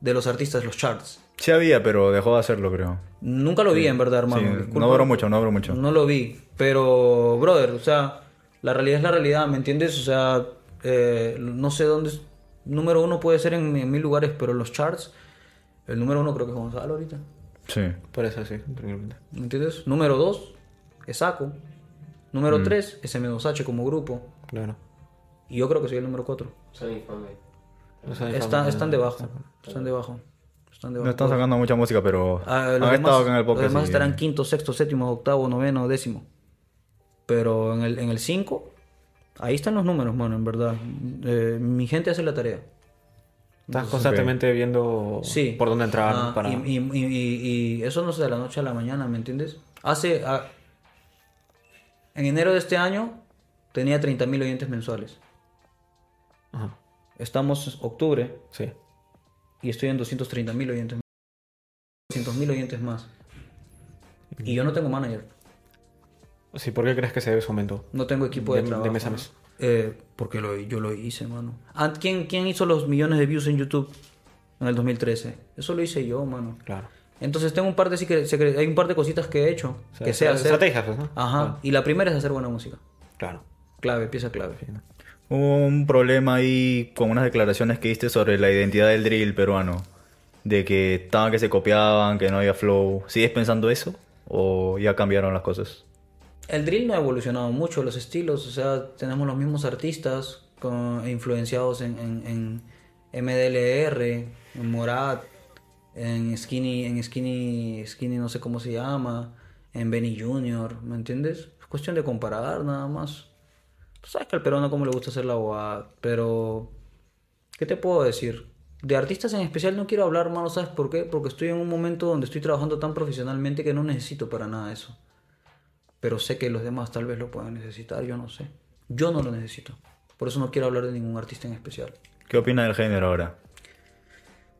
de los artistas, los charts. Sí había, pero dejó de hacerlo, creo. Nunca lo vi, en verdad, hermano. Sí, Disculpa. no duró mucho, no duró mucho. No lo vi, pero, brother, o sea, la realidad es la realidad, ¿me entiendes? O sea, eh, no sé dónde. es- Número uno puede ser en, en mil lugares, pero los charts, el número uno creo que es Gonzalo ahorita. Sí. Por eso sí, increíblemente. ¿Me entiendes? Número dos es Saco. Número tres es M2H como grupo. Claro. Y yo creo que soy el número cuatro. Son fama- están debajo. Están debajo. No están sacando mucha música, pero Ah, han los, estado demás, acá en el los podcast. demás y- estarán quinto, sexto, séptimo, octavo, noveno, décimo. Pero en el, en el cinco, ahí están los números, mano, en verdad. Eh, mi gente hace la tarea. Estás constantemente viendo Sí. por dónde entrar Ah, para. y, y- y- y- y eso no es de la noche a la mañana, ¿me entiendes? Hace... ah, en enero de este año tenía 30.000 oyentes mensuales. Ajá. Estamos octubre Sí. Y estoy en 230.000 oyentes. 200.000 oyentes más. Y yo no tengo manager. Sí, ¿por qué crees que se debe ese aumento? No tengo equipo de, De- de trabajo. mes a mes. Eh, porque lo, yo lo hice, mano. Ah, ¿quién, ¿Quién hizo los millones de views en YouTube en el 2013? Eso lo hice yo, mano. Claro. Entonces tengo un par de, hay un par de cositas que he hecho. O sea, que sé hacer. Estrategias, pues, ¿no? Ajá. Y la primera es hacer buena música. Claro. Clave, pieza clave. Hubo un problema ahí con unas declaraciones que diste sobre la identidad del drill peruano. De que estaban que se copiaban, que no había flow. ¿Sigues pensando eso? ¿O ya cambiaron las cosas? El drill no ha evolucionado mucho, los estilos, o sea, tenemos los mismos artistas influenciados en, en- MDLR, en Morat, en Skinny, en Skinny, Skinny no sé cómo se llama, en Benny Junior, ¿me entiendes? Es cuestión de comparar nada más. Tú sabes que al peruano como le gusta hacer la boada, pero ¿qué te puedo decir? De artistas en especial no quiero hablar, mano, ¿sabes por qué? Porque estoy en un momento donde estoy trabajando tan profesionalmente que no necesito para nada eso. Pero sé que los demás tal vez lo puedan necesitar, yo no sé. Yo no lo necesito. Por eso no quiero hablar de ningún artista en especial. ¿Qué opina del género ahora?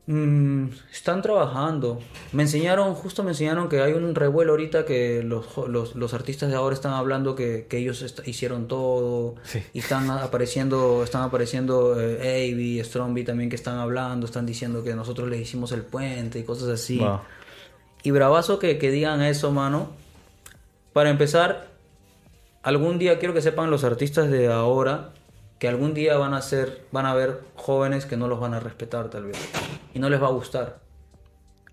Mm, están trabajando. Me enseñaron, justo me enseñaron que hay un revuelo ahorita que los, los, los artistas de ahora están hablando que, que ellos hicieron todo. Sí. Y están apareciendo, están apareciendo eh, Avi, Stromby también que están hablando, están diciendo que nosotros les hicimos el puente y cosas así. Y bravazo que, que digan eso, mano. Para empezar, algún día quiero que sepan los artistas de ahora que algún día van a ser, van a haber jóvenes que no los van a respetar tal vez. Y no les va a gustar.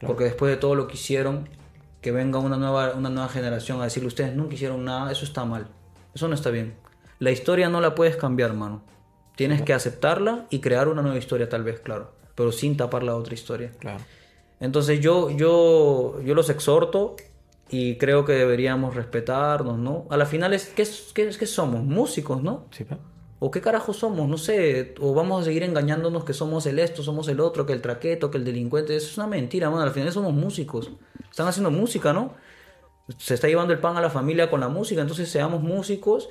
Porque después de todo lo que hicieron, que venga una nueva, una nueva generación a decirle ustedes nunca hicieron nada, eso está mal. Eso no está bien. La historia no la puedes cambiar, mano. Tienes que aceptarla y crear una nueva historia tal vez, claro. Pero sin tapar la otra historia. Claro. Entonces yo, yo, yo los exhorto y creo que deberíamos respetarnos, ¿no? A la final es, ¿qué, es- qué, qué somos? Músicos, ¿no? Sí, pe. ¿O qué carajo somos? No sé, o vamos a seguir engañándonos que somos el esto, somos el otro, que el traqueto, que el delincuente. Eso es una mentira, mano. Al final somos músicos. Están haciendo música, ¿no? Se está llevando el pan a la familia con la música, entonces seamos músicos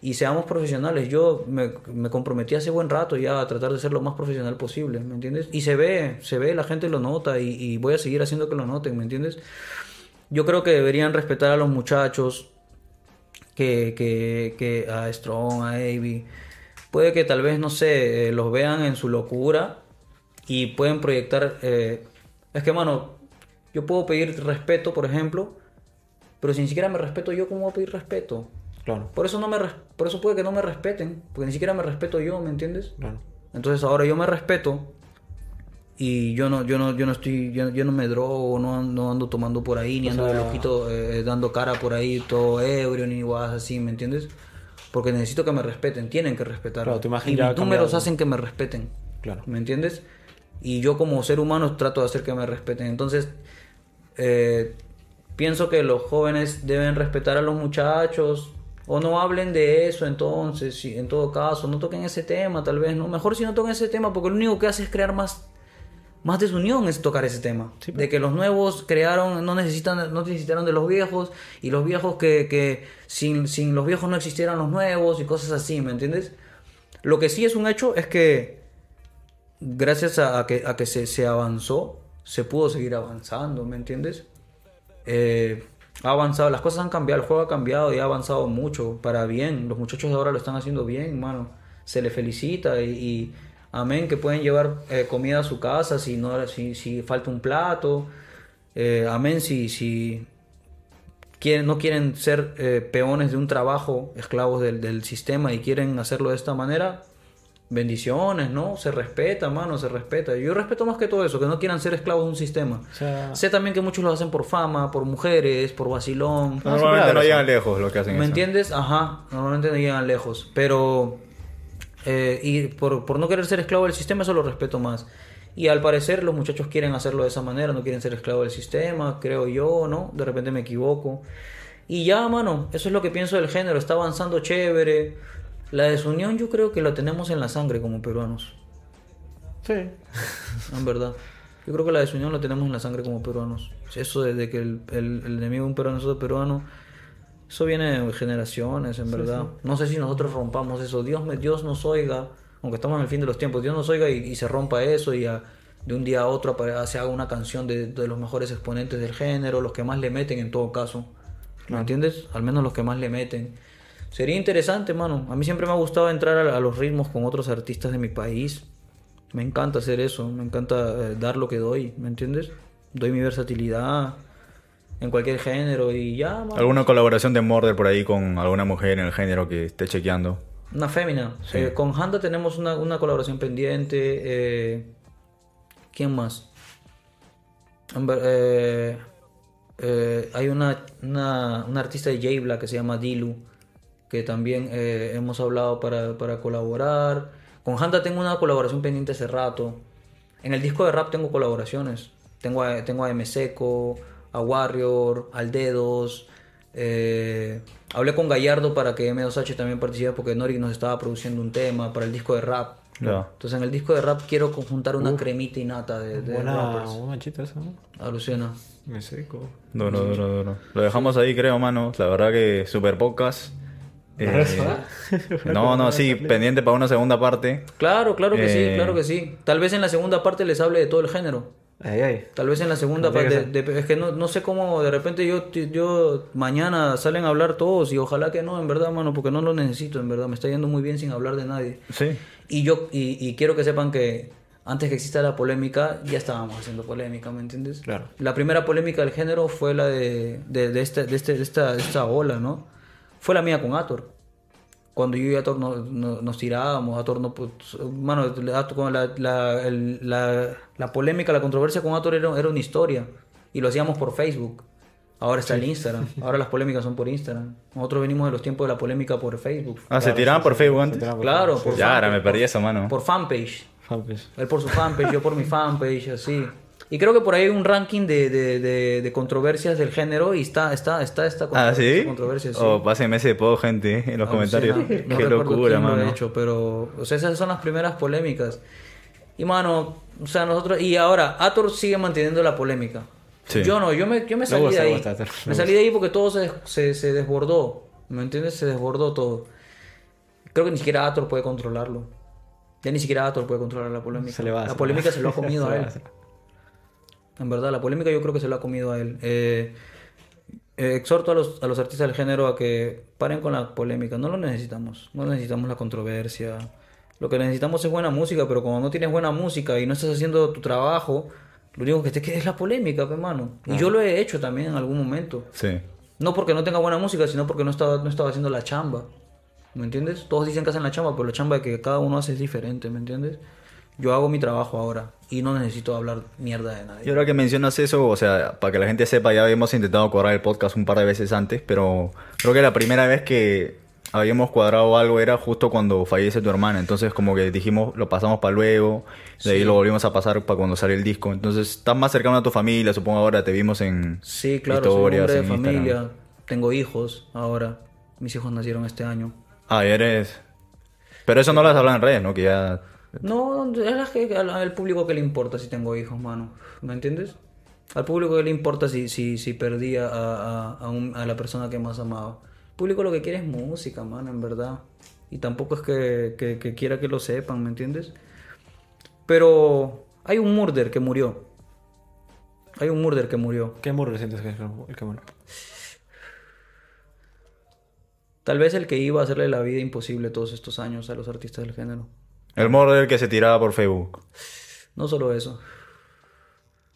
y seamos profesionales. Yo me, me comprometí hace buen rato ya a tratar de ser lo más profesional posible, ¿me entiendes? Y se ve, se ve, la gente lo nota y, y voy a seguir haciendo que lo noten, ¿me entiendes? Yo creo que deberían respetar a los muchachos, que, que, que a Strong, a Avi. Puede que tal vez, no sé, eh, los vean en su locura y pueden proyectar... eh, es que, mano, yo puedo pedir respeto, por ejemplo, pero si ni siquiera me respeto yo, ¿cómo voy a pedir respeto? Claro. Por eso, no me por eso puede que no me respeten, porque ni siquiera me respeto yo, ¿me entiendes? Claro. Entonces ahora yo me respeto y yo no, yo no, yo no estoy, yo, yo no me drogo, no, no ando tomando por ahí, ni ando de loquito eh, dando cara por ahí todo ebrio, ni guas así, ¿me entiendes? Porque necesito que me respeten, tienen que respetar. Claro, tu imagen y mis números hacen que me respeten. Claro. ¿Me entiendes? Y yo como ser humano trato de hacer que me respeten. Entonces, eh, pienso que los jóvenes deben respetar a los muchachos. O no hablen de eso entonces, si- en todo caso, no toquen ese tema tal vez, ¿no? Mejor si no toquen ese tema, porque lo único que hace es crear más, más desunión es tocar ese tema. de que los nuevos crearon, no necesitan, no necesitaron de los viejos, y los viejos que, que sin, sin los viejos no existieran los nuevos y cosas así, ¿me entiendes? Lo que sí es un hecho es que gracias a, a que, a que se, se avanzó, se pudo seguir avanzando, ¿me entiendes? Eh, ha avanzado, las cosas han cambiado, el juego ha cambiado y ha avanzado mucho para bien. Los muchachos de ahora lo están haciendo bien, mano. Se les felicita y, y amén que pueden llevar eh, comida a su casa si no si, si falta un plato. Eh, amén si, si quieren, no quieren ser eh, peones de un trabajo, esclavos del, del sistema y quieren hacerlo de esta manera, bendiciones, ¿no? Se respeta, mano, se respeta. Yo respeto más que todo eso, que no quieran ser esclavos de un sistema. O sea, Sé también que muchos lo hacen por fama, por mujeres, por vacilón. Normalmente no eso. llegan lejos lo que hacen ¿Me eso. entiendes? Ajá, normalmente no llegan lejos. Pero, eh, y por, por no querer ser esclavo del sistema, eso lo respeto más. Y al parecer los muchachos quieren hacerlo de esa manera, no quieren ser esclavos del sistema, creo yo, ¿no? De repente me equivoco. Y ya, mano, eso es lo que pienso del género, está avanzando chévere. La desunión yo creo que la tenemos en la sangre como peruanos, sí. en verdad. Yo creo que la desunión la tenemos en la sangre como peruanos. Eso de, de que el, el- el enemigo de un peruano es otro peruano, eso viene de generaciones, en verdad. No sé si nosotros rompamos eso. Dios, me, Dios nos oiga, aunque estamos en el fin de los tiempos, Dios nos oiga y, y se rompa eso y a- de un día a otro se haga una canción de, de los mejores exponentes del género, los que más le meten en todo caso. ¿Me entiendes? Al menos los que más le meten. Sería interesante, mano. A mí siempre me ha gustado entrar a, a los ritmos con otros artistas de mi país. Me encanta hacer eso, me encanta eh, dar lo que doy, ¿me entiendes? Doy mi versatilidad en cualquier género y ya. ¿Alguna colaboración de Murder por ahí con alguna mujer en el género que esté chequeando? Una fémina. Sí. Eh, con Handa tenemos una, una colaboración pendiente. eh, ¿Quién más? Eh, hay una, una, una artista de J-Black que se llama Dilu, que también hemos hablado para, para colaborar. Con Handa tengo una colaboración pendiente hace rato. En el disco de rap tengo colaboraciones. Tengo a, tengo a M Seco, a Warrior, al Dedos. eh, hablé con Gallardo para que M2H también participe porque Nori nos estaba produciendo un tema para el disco de rap. Entonces en el disco de rap quiero conjuntar una cremita y nata de, de Buena, rappers. un manchito eso, ¿no? Alucina. Me seco. Duro, duro, duro. Lo dejamos ahí, creo, mano. La verdad que super pocas. Eh, no, no, sí, pendiente para una segunda parte. Claro, claro que Eh. sí, claro que sí. Tal vez en la segunda parte les hable de todo el género. Ay, ay. Tal vez en la segunda parte. de- de- es que no, no sé cómo de repente yo, yo mañana salen a hablar todos y ojalá que no, en verdad, mano, porque no lo necesito, en verdad. Me está yendo muy bien sin hablar de nadie. Sí. Y yo y, y quiero que sepan que antes que exista la polémica, ya estábamos haciendo polémica, ¿me entiendes? Claro. La primera polémica del género fue la de, de, de este, de, este, de, esta, de esta ola, ¿no? Fue la mía con Ator. Cuando yo y Ator no- no- nos tirábamos, Ator no... pues, Mano, con la, la, el- la, la polémica, la controversia con Ator era, era una historia. Y lo hacíamos por Facebook. Ahora está el Instagram. Ahora las polémicas son por Instagram. Nosotros venimos de los tiempos de la polémica por Facebook. Ah, ¿se tiraban por Facebook antes? Claro, por Ya, ahora me perdí eso, mano. por fanpage. Fanpage. Él por su fanpage, yo por mi fanpage, así. Y creo que por ahí hay un ranking de, de, de, de controversias del género y está, está, está esta Ah. ¿sí? controversia, sí. O pásenme ese gente, en los Ah, comentarios. sí, no- no Qué locura, lo mano. hecho, pero o sea, esas son las primeras polémicas. Y mano, o sea, nosotros y ahora Ator sigue manteniendo la polémica. Sí. Yo no, yo me, yo me salí gusta, de ahí. gusta, me salí de ahí porque todo se, se, se desbordó. ¿Me entiendes? Se desbordó todo. Creo que ni siquiera Ator puede controlarlo. Ya ni siquiera Ator puede controlar la polémica. Se le va, se la polémica se lo ha comido a él. En verdad, la polémica yo creo que se lo ha comido a él. Eh, eh, exhorto a los, a los artistas del género a que paren con la polémica. No lo necesitamos. No necesitamos la controversia. Lo que necesitamos es buena música, pero como no tienes buena música y no estás haciendo tu trabajo, lo único que te queda es la polémica, pe, mano. Y yo lo he hecho también en algún momento. Sí. No porque no tenga buena música, sino porque no estaba, no estaba haciendo la chamba. ¿Me entiendes? Todos dicen que hacen la chamba, pero la chamba que cada uno hace es diferente, ¿me entiendes? Yo hago mi trabajo ahora y no necesito hablar mierda de nadie. Y ahora que mencionas eso, o sea, para que la gente sepa, ya habíamos intentado cuadrar el podcast un par de veces antes, pero creo que la primera vez que habíamos cuadrado algo era justo cuando fallece tu hermana. Entonces, como que dijimos, lo pasamos para luego, de ahí lo volvimos a pasar para cuando sale el disco. Entonces, estás más cercano a tu familia, supongo ahora te vimos en Sí, claro, soy un historias, hombre de familia. Tengo hijos ahora. Mis hijos nacieron este año. Ah, eres. Pero eso no lo has hablado en redes, ¿no? Que ya. No, es que- al, al público que le importa si tengo hijos, mano. ¿Me entiendes? Al público que le importa si, si, si perdí a, a, a un- a la persona que más amaba. El público lo que quiere es música, mano, en verdad. Y tampoco es que, que- que quiera que lo sepan, ¿me entiendes? Pero hay un murder que murió. Hay un murder que murió. ¿Qué murder sientes que es el que muere? Tal vez el que iba a hacerle la vida imposible todos estos años a los artistas del género. El murder que se tiraba por Facebook. No solo eso.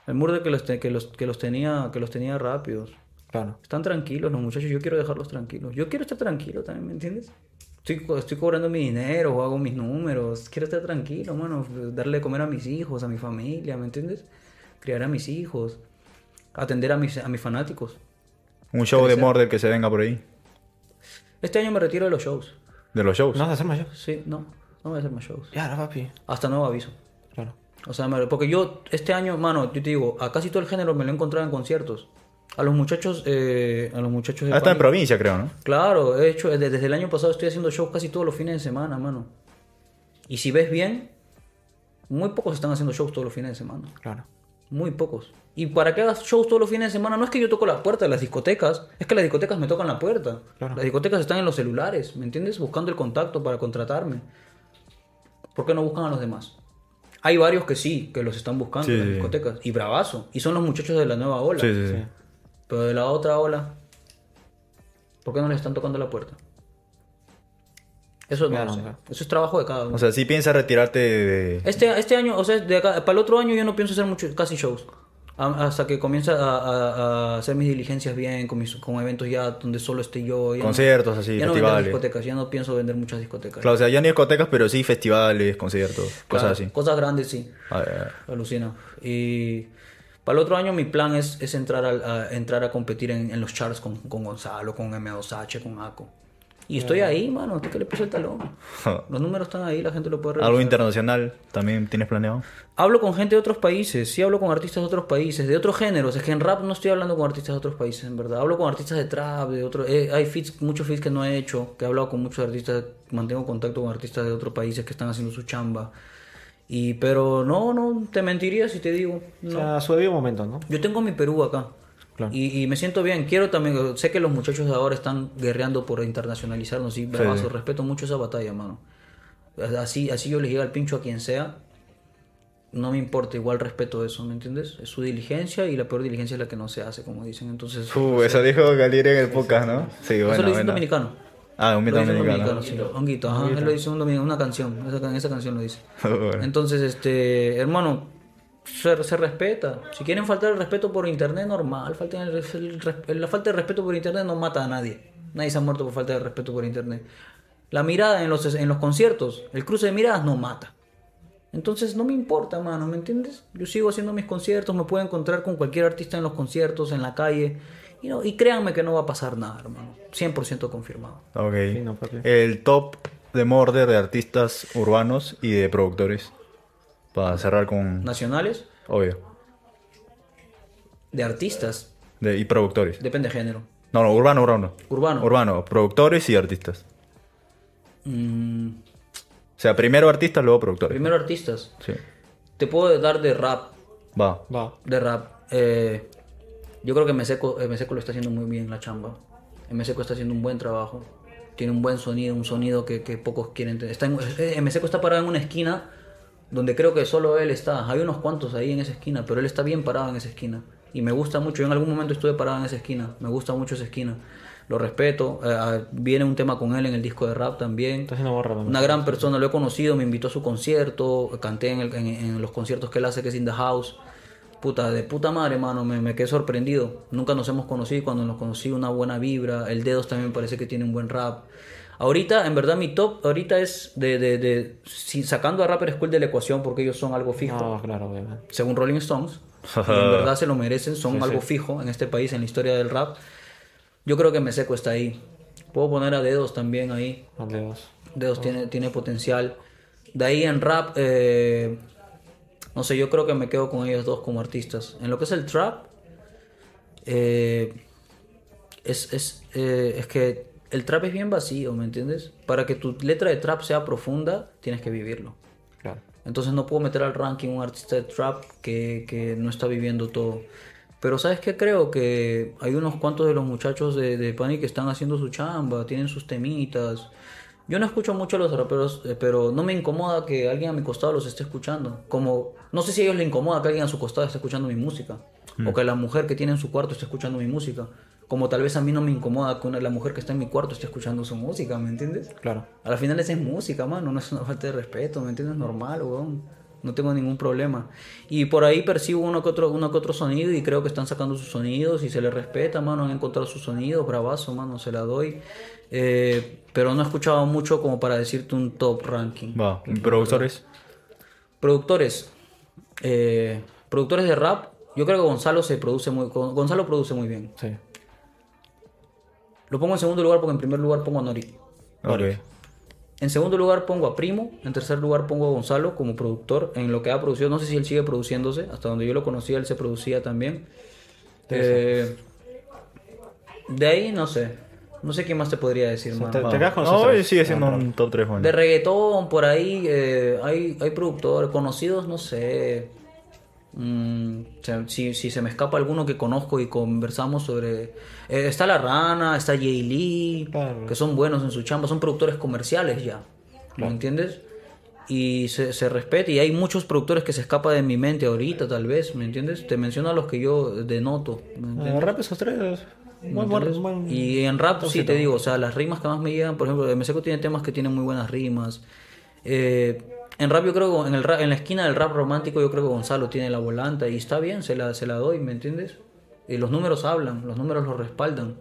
El murder que los, te- que los, que los tenía, que los tenía rápidos. Claro. Están tranquilos los muchachos, yo quiero dejarlos tranquilos. Yo quiero estar tranquilo también, ¿me entiendes? Estoy, co- estoy cobrando mi dinero, o hago mis números. Quiero estar tranquilo, mano. Darle de comer a mis hijos, a mi familia, ¿me entiendes? Criar a mis hijos. Atender a mis, a mis fanáticos. Un show de murder que se venga por ahí. Este año me retiro de los shows. De los shows. ¿No hacer más shows? Sí, no. No voy a hacer más shows. Ya, no, papi. Hasta nuevo aviso. Claro. O sea, porque yo este año, mano, yo te digo, a casi todo el género me lo he encontrado en conciertos. A los muchachos, eh, a los muchachos de Ah, en provincia, creo, ¿no? Claro, he hecho, desde, desde el año pasado estoy haciendo shows casi todos los fines de semana, mano. Y si ves bien, muy pocos están haciendo shows todos los fines de semana. Claro. Muy pocos. Y para que hagas shows todos los fines de semana, no es que yo toco la puerta de las discotecas, es que las discotecas me tocan la puerta. Claro. Las discotecas están en los celulares, ¿me entiendes? Buscando el contacto para contratarme. ¿Por qué no buscan a los demás? Hay varios que sí, que los están buscando Sí, en las sí. discotecas. Y bravazo. Y son los muchachos de la nueva ola. Sí, sí. Pero de la otra ola, ¿por qué no les están tocando la puerta? Eso no Claro, claro. Eso es trabajo de cada uno. O sea, si piensas retirarte de... este, este año, o sea, de acá, para el otro año yo no pienso hacer mucho, casi shows. A- Hasta que comience a, a- a hacer mis diligencias bien, con, mis, con eventos ya donde solo esté yo. ya no- Conciertos, así, ya no festivales. discotecas, ya no pienso vender muchas discotecas. Claro, o sea, ya ni discotecas, pero sí festivales, conciertos, Claro, cosas así. Cosas grandes, sí. A ver, Alucina. Y para el otro año mi plan es, es entrar, al- a, entrar a competir en, en los charts con, con Gonzalo, con M2H, con Aco. Y estoy ahí, mano. ¿Usted qué le puso el talón? Los números están ahí, la gente lo puede revisar. ¿Algo internacional también tienes planeado? Hablo con gente de otros países, sí hablo con artistas de otros países, de otros géneros. Es que en rap no estoy hablando con artistas de otros países, en verdad. Hablo con artistas de trap, de otros. eh, hay feats, muchos feats que no he hecho, que he hablado con muchos artistas, mantengo contacto con artistas de otros países que están haciendo su chamba. Y pero no, no te mentiría si te digo. O No. sea, su debido momento, ¿no? Yo tengo mi Perú acá. Claro. Y, y me siento bien. Quiero también. Sé que los muchachos de ahora están guerreando por internacionalizarnos. Y bravazo, respeto mucho esa batalla, mano. Así, así yo les llega el pincho a quien sea. No me importa, igual respeto eso, ¿me entiendes? Es su diligencia y la peor diligencia es la que no se hace, como dicen. Entonces. Uh, eso dijo Galier en el podcast, ¿no? Sí, eso bueno, lo dice un bueno. dominicano. Ah, un mito dominicano. sí. Honguito, ajá. Él lo dice un dominicano, una canción. Esa, esa canción lo dice. Bueno. Entonces, este, hermano, se, se respeta. Si quieren faltar el respeto por internet, normal. Falten el el res- la falta de respeto por internet no mata a nadie. Nadie se ha muerto por falta de respeto por internet. La mirada en los, en los conciertos, el cruce de miradas no mata. Entonces no me importa, mano, ¿me entiendes? Yo sigo haciendo mis conciertos, me puedo encontrar con cualquier artista en los conciertos, en la calle. Y, no, y créanme que no va a pasar nada, hermano. 100% confirmado. Ok. Sí, no, el top de Morder de artistas urbanos y de productores. Para cerrar con. Nacionales, Obvio. de artistas, De, y productores. depende de género. No, no, urbano, urbano. Urbano. Urbano, productores y artistas. Mm, O sea, primero artistas, luego productores. primero artistas. Sí. Te puedo dar de rap. Va. Va. De rap. Eh, yo creo que Meseco, eh, Meseco lo está haciendo muy bien la chamba. Meseco está haciendo un buen trabajo. Tiene un buen sonido, un sonido que, que pocos quieren tener. Está en, eh, Meseco está parado en una esquina donde creo que solo él está. Hay unos cuantos ahí en esa esquina, pero él está bien parado en esa esquina. Y me gusta mucho. Yo en algún momento estuve parado en esa esquina. Me gusta mucho esa esquina. Lo respeto. Eh, ah, viene un tema con él en el disco de rap también. Está haciendo borra. Una gran persona, lo he conocido, me invitó a su concierto, canté en, el- en- en los conciertos que él hace, que es In The House. Puta, de puta madre, mano, me, me quedé sorprendido. Nunca nos hemos conocido cuando nos conocí una buena vibra. El Dedos también me parece que tiene un buen rap. Ahorita, en verdad, mi top ahorita es de, de, de si- sacando a Rapper School de la ecuación porque ellos son algo fijo No, claro, obviamente. según Rolling Stones, y en verdad se lo merecen, son algo fijo en este país, en la historia del rap. Yo creo que Meseco está ahí. Puedo poner a Dedos también ahí. Al de dos. Dedos tiene, tiene potencial. De ahí en rap, eh, no sé, yo creo que me quedo con ellos dos como artistas. En lo que es el trap, eh, es, es, eh, es que el trap es bien vacío, ¿me entiendes? Para que tu letra de trap sea profunda, tienes que vivirlo. Claro. Entonces no puedo meter al ranking un artista de trap que, que no está viviendo todo. Pero ¿sabes qué? Creo que hay unos cuantos de los muchachos de, de Panic que están haciendo su chamba, tienen sus temitas. Yo no escucho mucho a los raperos, eh, pero no me incomoda que alguien a mi costado los esté escuchando. Como, no sé si a ellos les incomoda que alguien a su costado esté escuchando mi música. O que la mujer que tiene en su cuarto esté escuchando mi música. Como tal vez a mí no me incomoda que una- la mujer que está en mi cuarto esté escuchando su música, ¿me entiendes? Claro. A la final esa es música, mano, no es una falta de respeto, ¿me entiendes? Normal, weón. No tengo ningún problema. Y por ahí percibo uno que otro, uno que otro sonido y creo que están sacando sus sonidos y se les respeta, mano. Han encontrado sus sonidos, bravazo, mano, se la doy. Eh, pero no he escuchado mucho como para decirte un top ranking. Va. ¿Y productores? Productores. eh, productores de rap. Yo creo que Gonzalo se produce muy, Gonzalo produce muy bien. Sí. Lo pongo en segundo lugar porque en primer lugar pongo a Nori. Ok. En segundo lugar pongo a Primo, en tercer lugar pongo a Gonzalo como productor en lo que ha producido. No sé si él sigue produciéndose, hasta donde yo lo conocía él se producía también. Eh, de ahí no sé, no sé qué más te podría decir, mano. te- te con No, tres. sigue siendo un top 3, De reggaetón, por ahí eh, hay, hay productores conocidos, no sé. Mm, o sea, si, si se me escapa alguno que conozco y conversamos sobre... eh, está La Rana, está Jay Lee, Claro. que son buenos en su chamba, son productores comerciales ya, ¿me entiendes? Y se, se respeta y hay muchos productores que se escapa de mi mente ahorita tal vez, ¿me entiendes? Te menciono a los que yo denoto, ¿me? Eh, rap esos tres. ¿Me Buen, buen, Y en rap sí te digo, o sea, las rimas que más me llegan, por ejemplo, Meseco tiene temas que tienen muy buenas rimas. Eh, en rap yo creo que en, el rap- en la esquina del rap romántico yo creo que Gonzalo tiene la volanta y está bien, se la, se la doy, ¿me entiendes? Y los números hablan, los números los respaldan.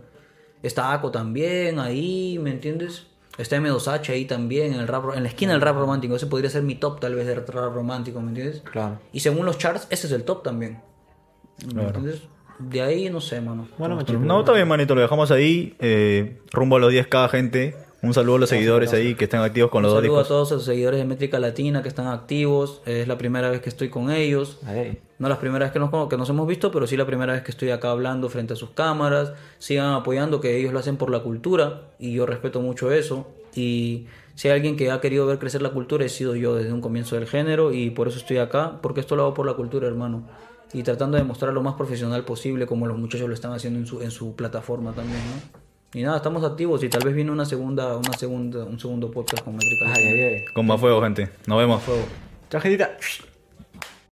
Está Aco también ahí, ¿me entiendes? Está M2H ahí también, en, el rap, en la esquina del rap romántico. Ese podría ser mi top tal vez de rap romántico, ¿me entiendes? Claro. Y según los charts, ese es el top también. ¿Me entiendes? De ahí no sé, mano. Bueno, machito. No, está bien, manito, lo dejamos ahí. eh, rumbo a los 10k, gente. Un saludo a los seguidores ahí que están activos con los Un dos saludo a todos los seguidores de Métrica Latina que están activos. Es la primera vez que estoy con ellos. Ahí. No las primeras que nos, que nos hemos visto, pero sí la primera vez que estoy acá hablando frente a sus cámaras. Sigan apoyando que ellos lo hacen por la cultura y yo respeto mucho eso. Y si hay alguien que ha querido ver crecer la cultura, he sido yo desde un comienzo del género y por eso estoy acá, porque esto lo hago por la cultura, hermano. Y tratando de mostrar lo más profesional posible, como los muchachos lo están haciendo en su, en su plataforma también, ¿no? Y nada, estamos activos y tal vez viene una segunda, una segunda, un segundo podcast con Métrica Ay, Latina. ay, ay. Con más fuego, gente. Nos vemos. Fuego. Chao, gentita.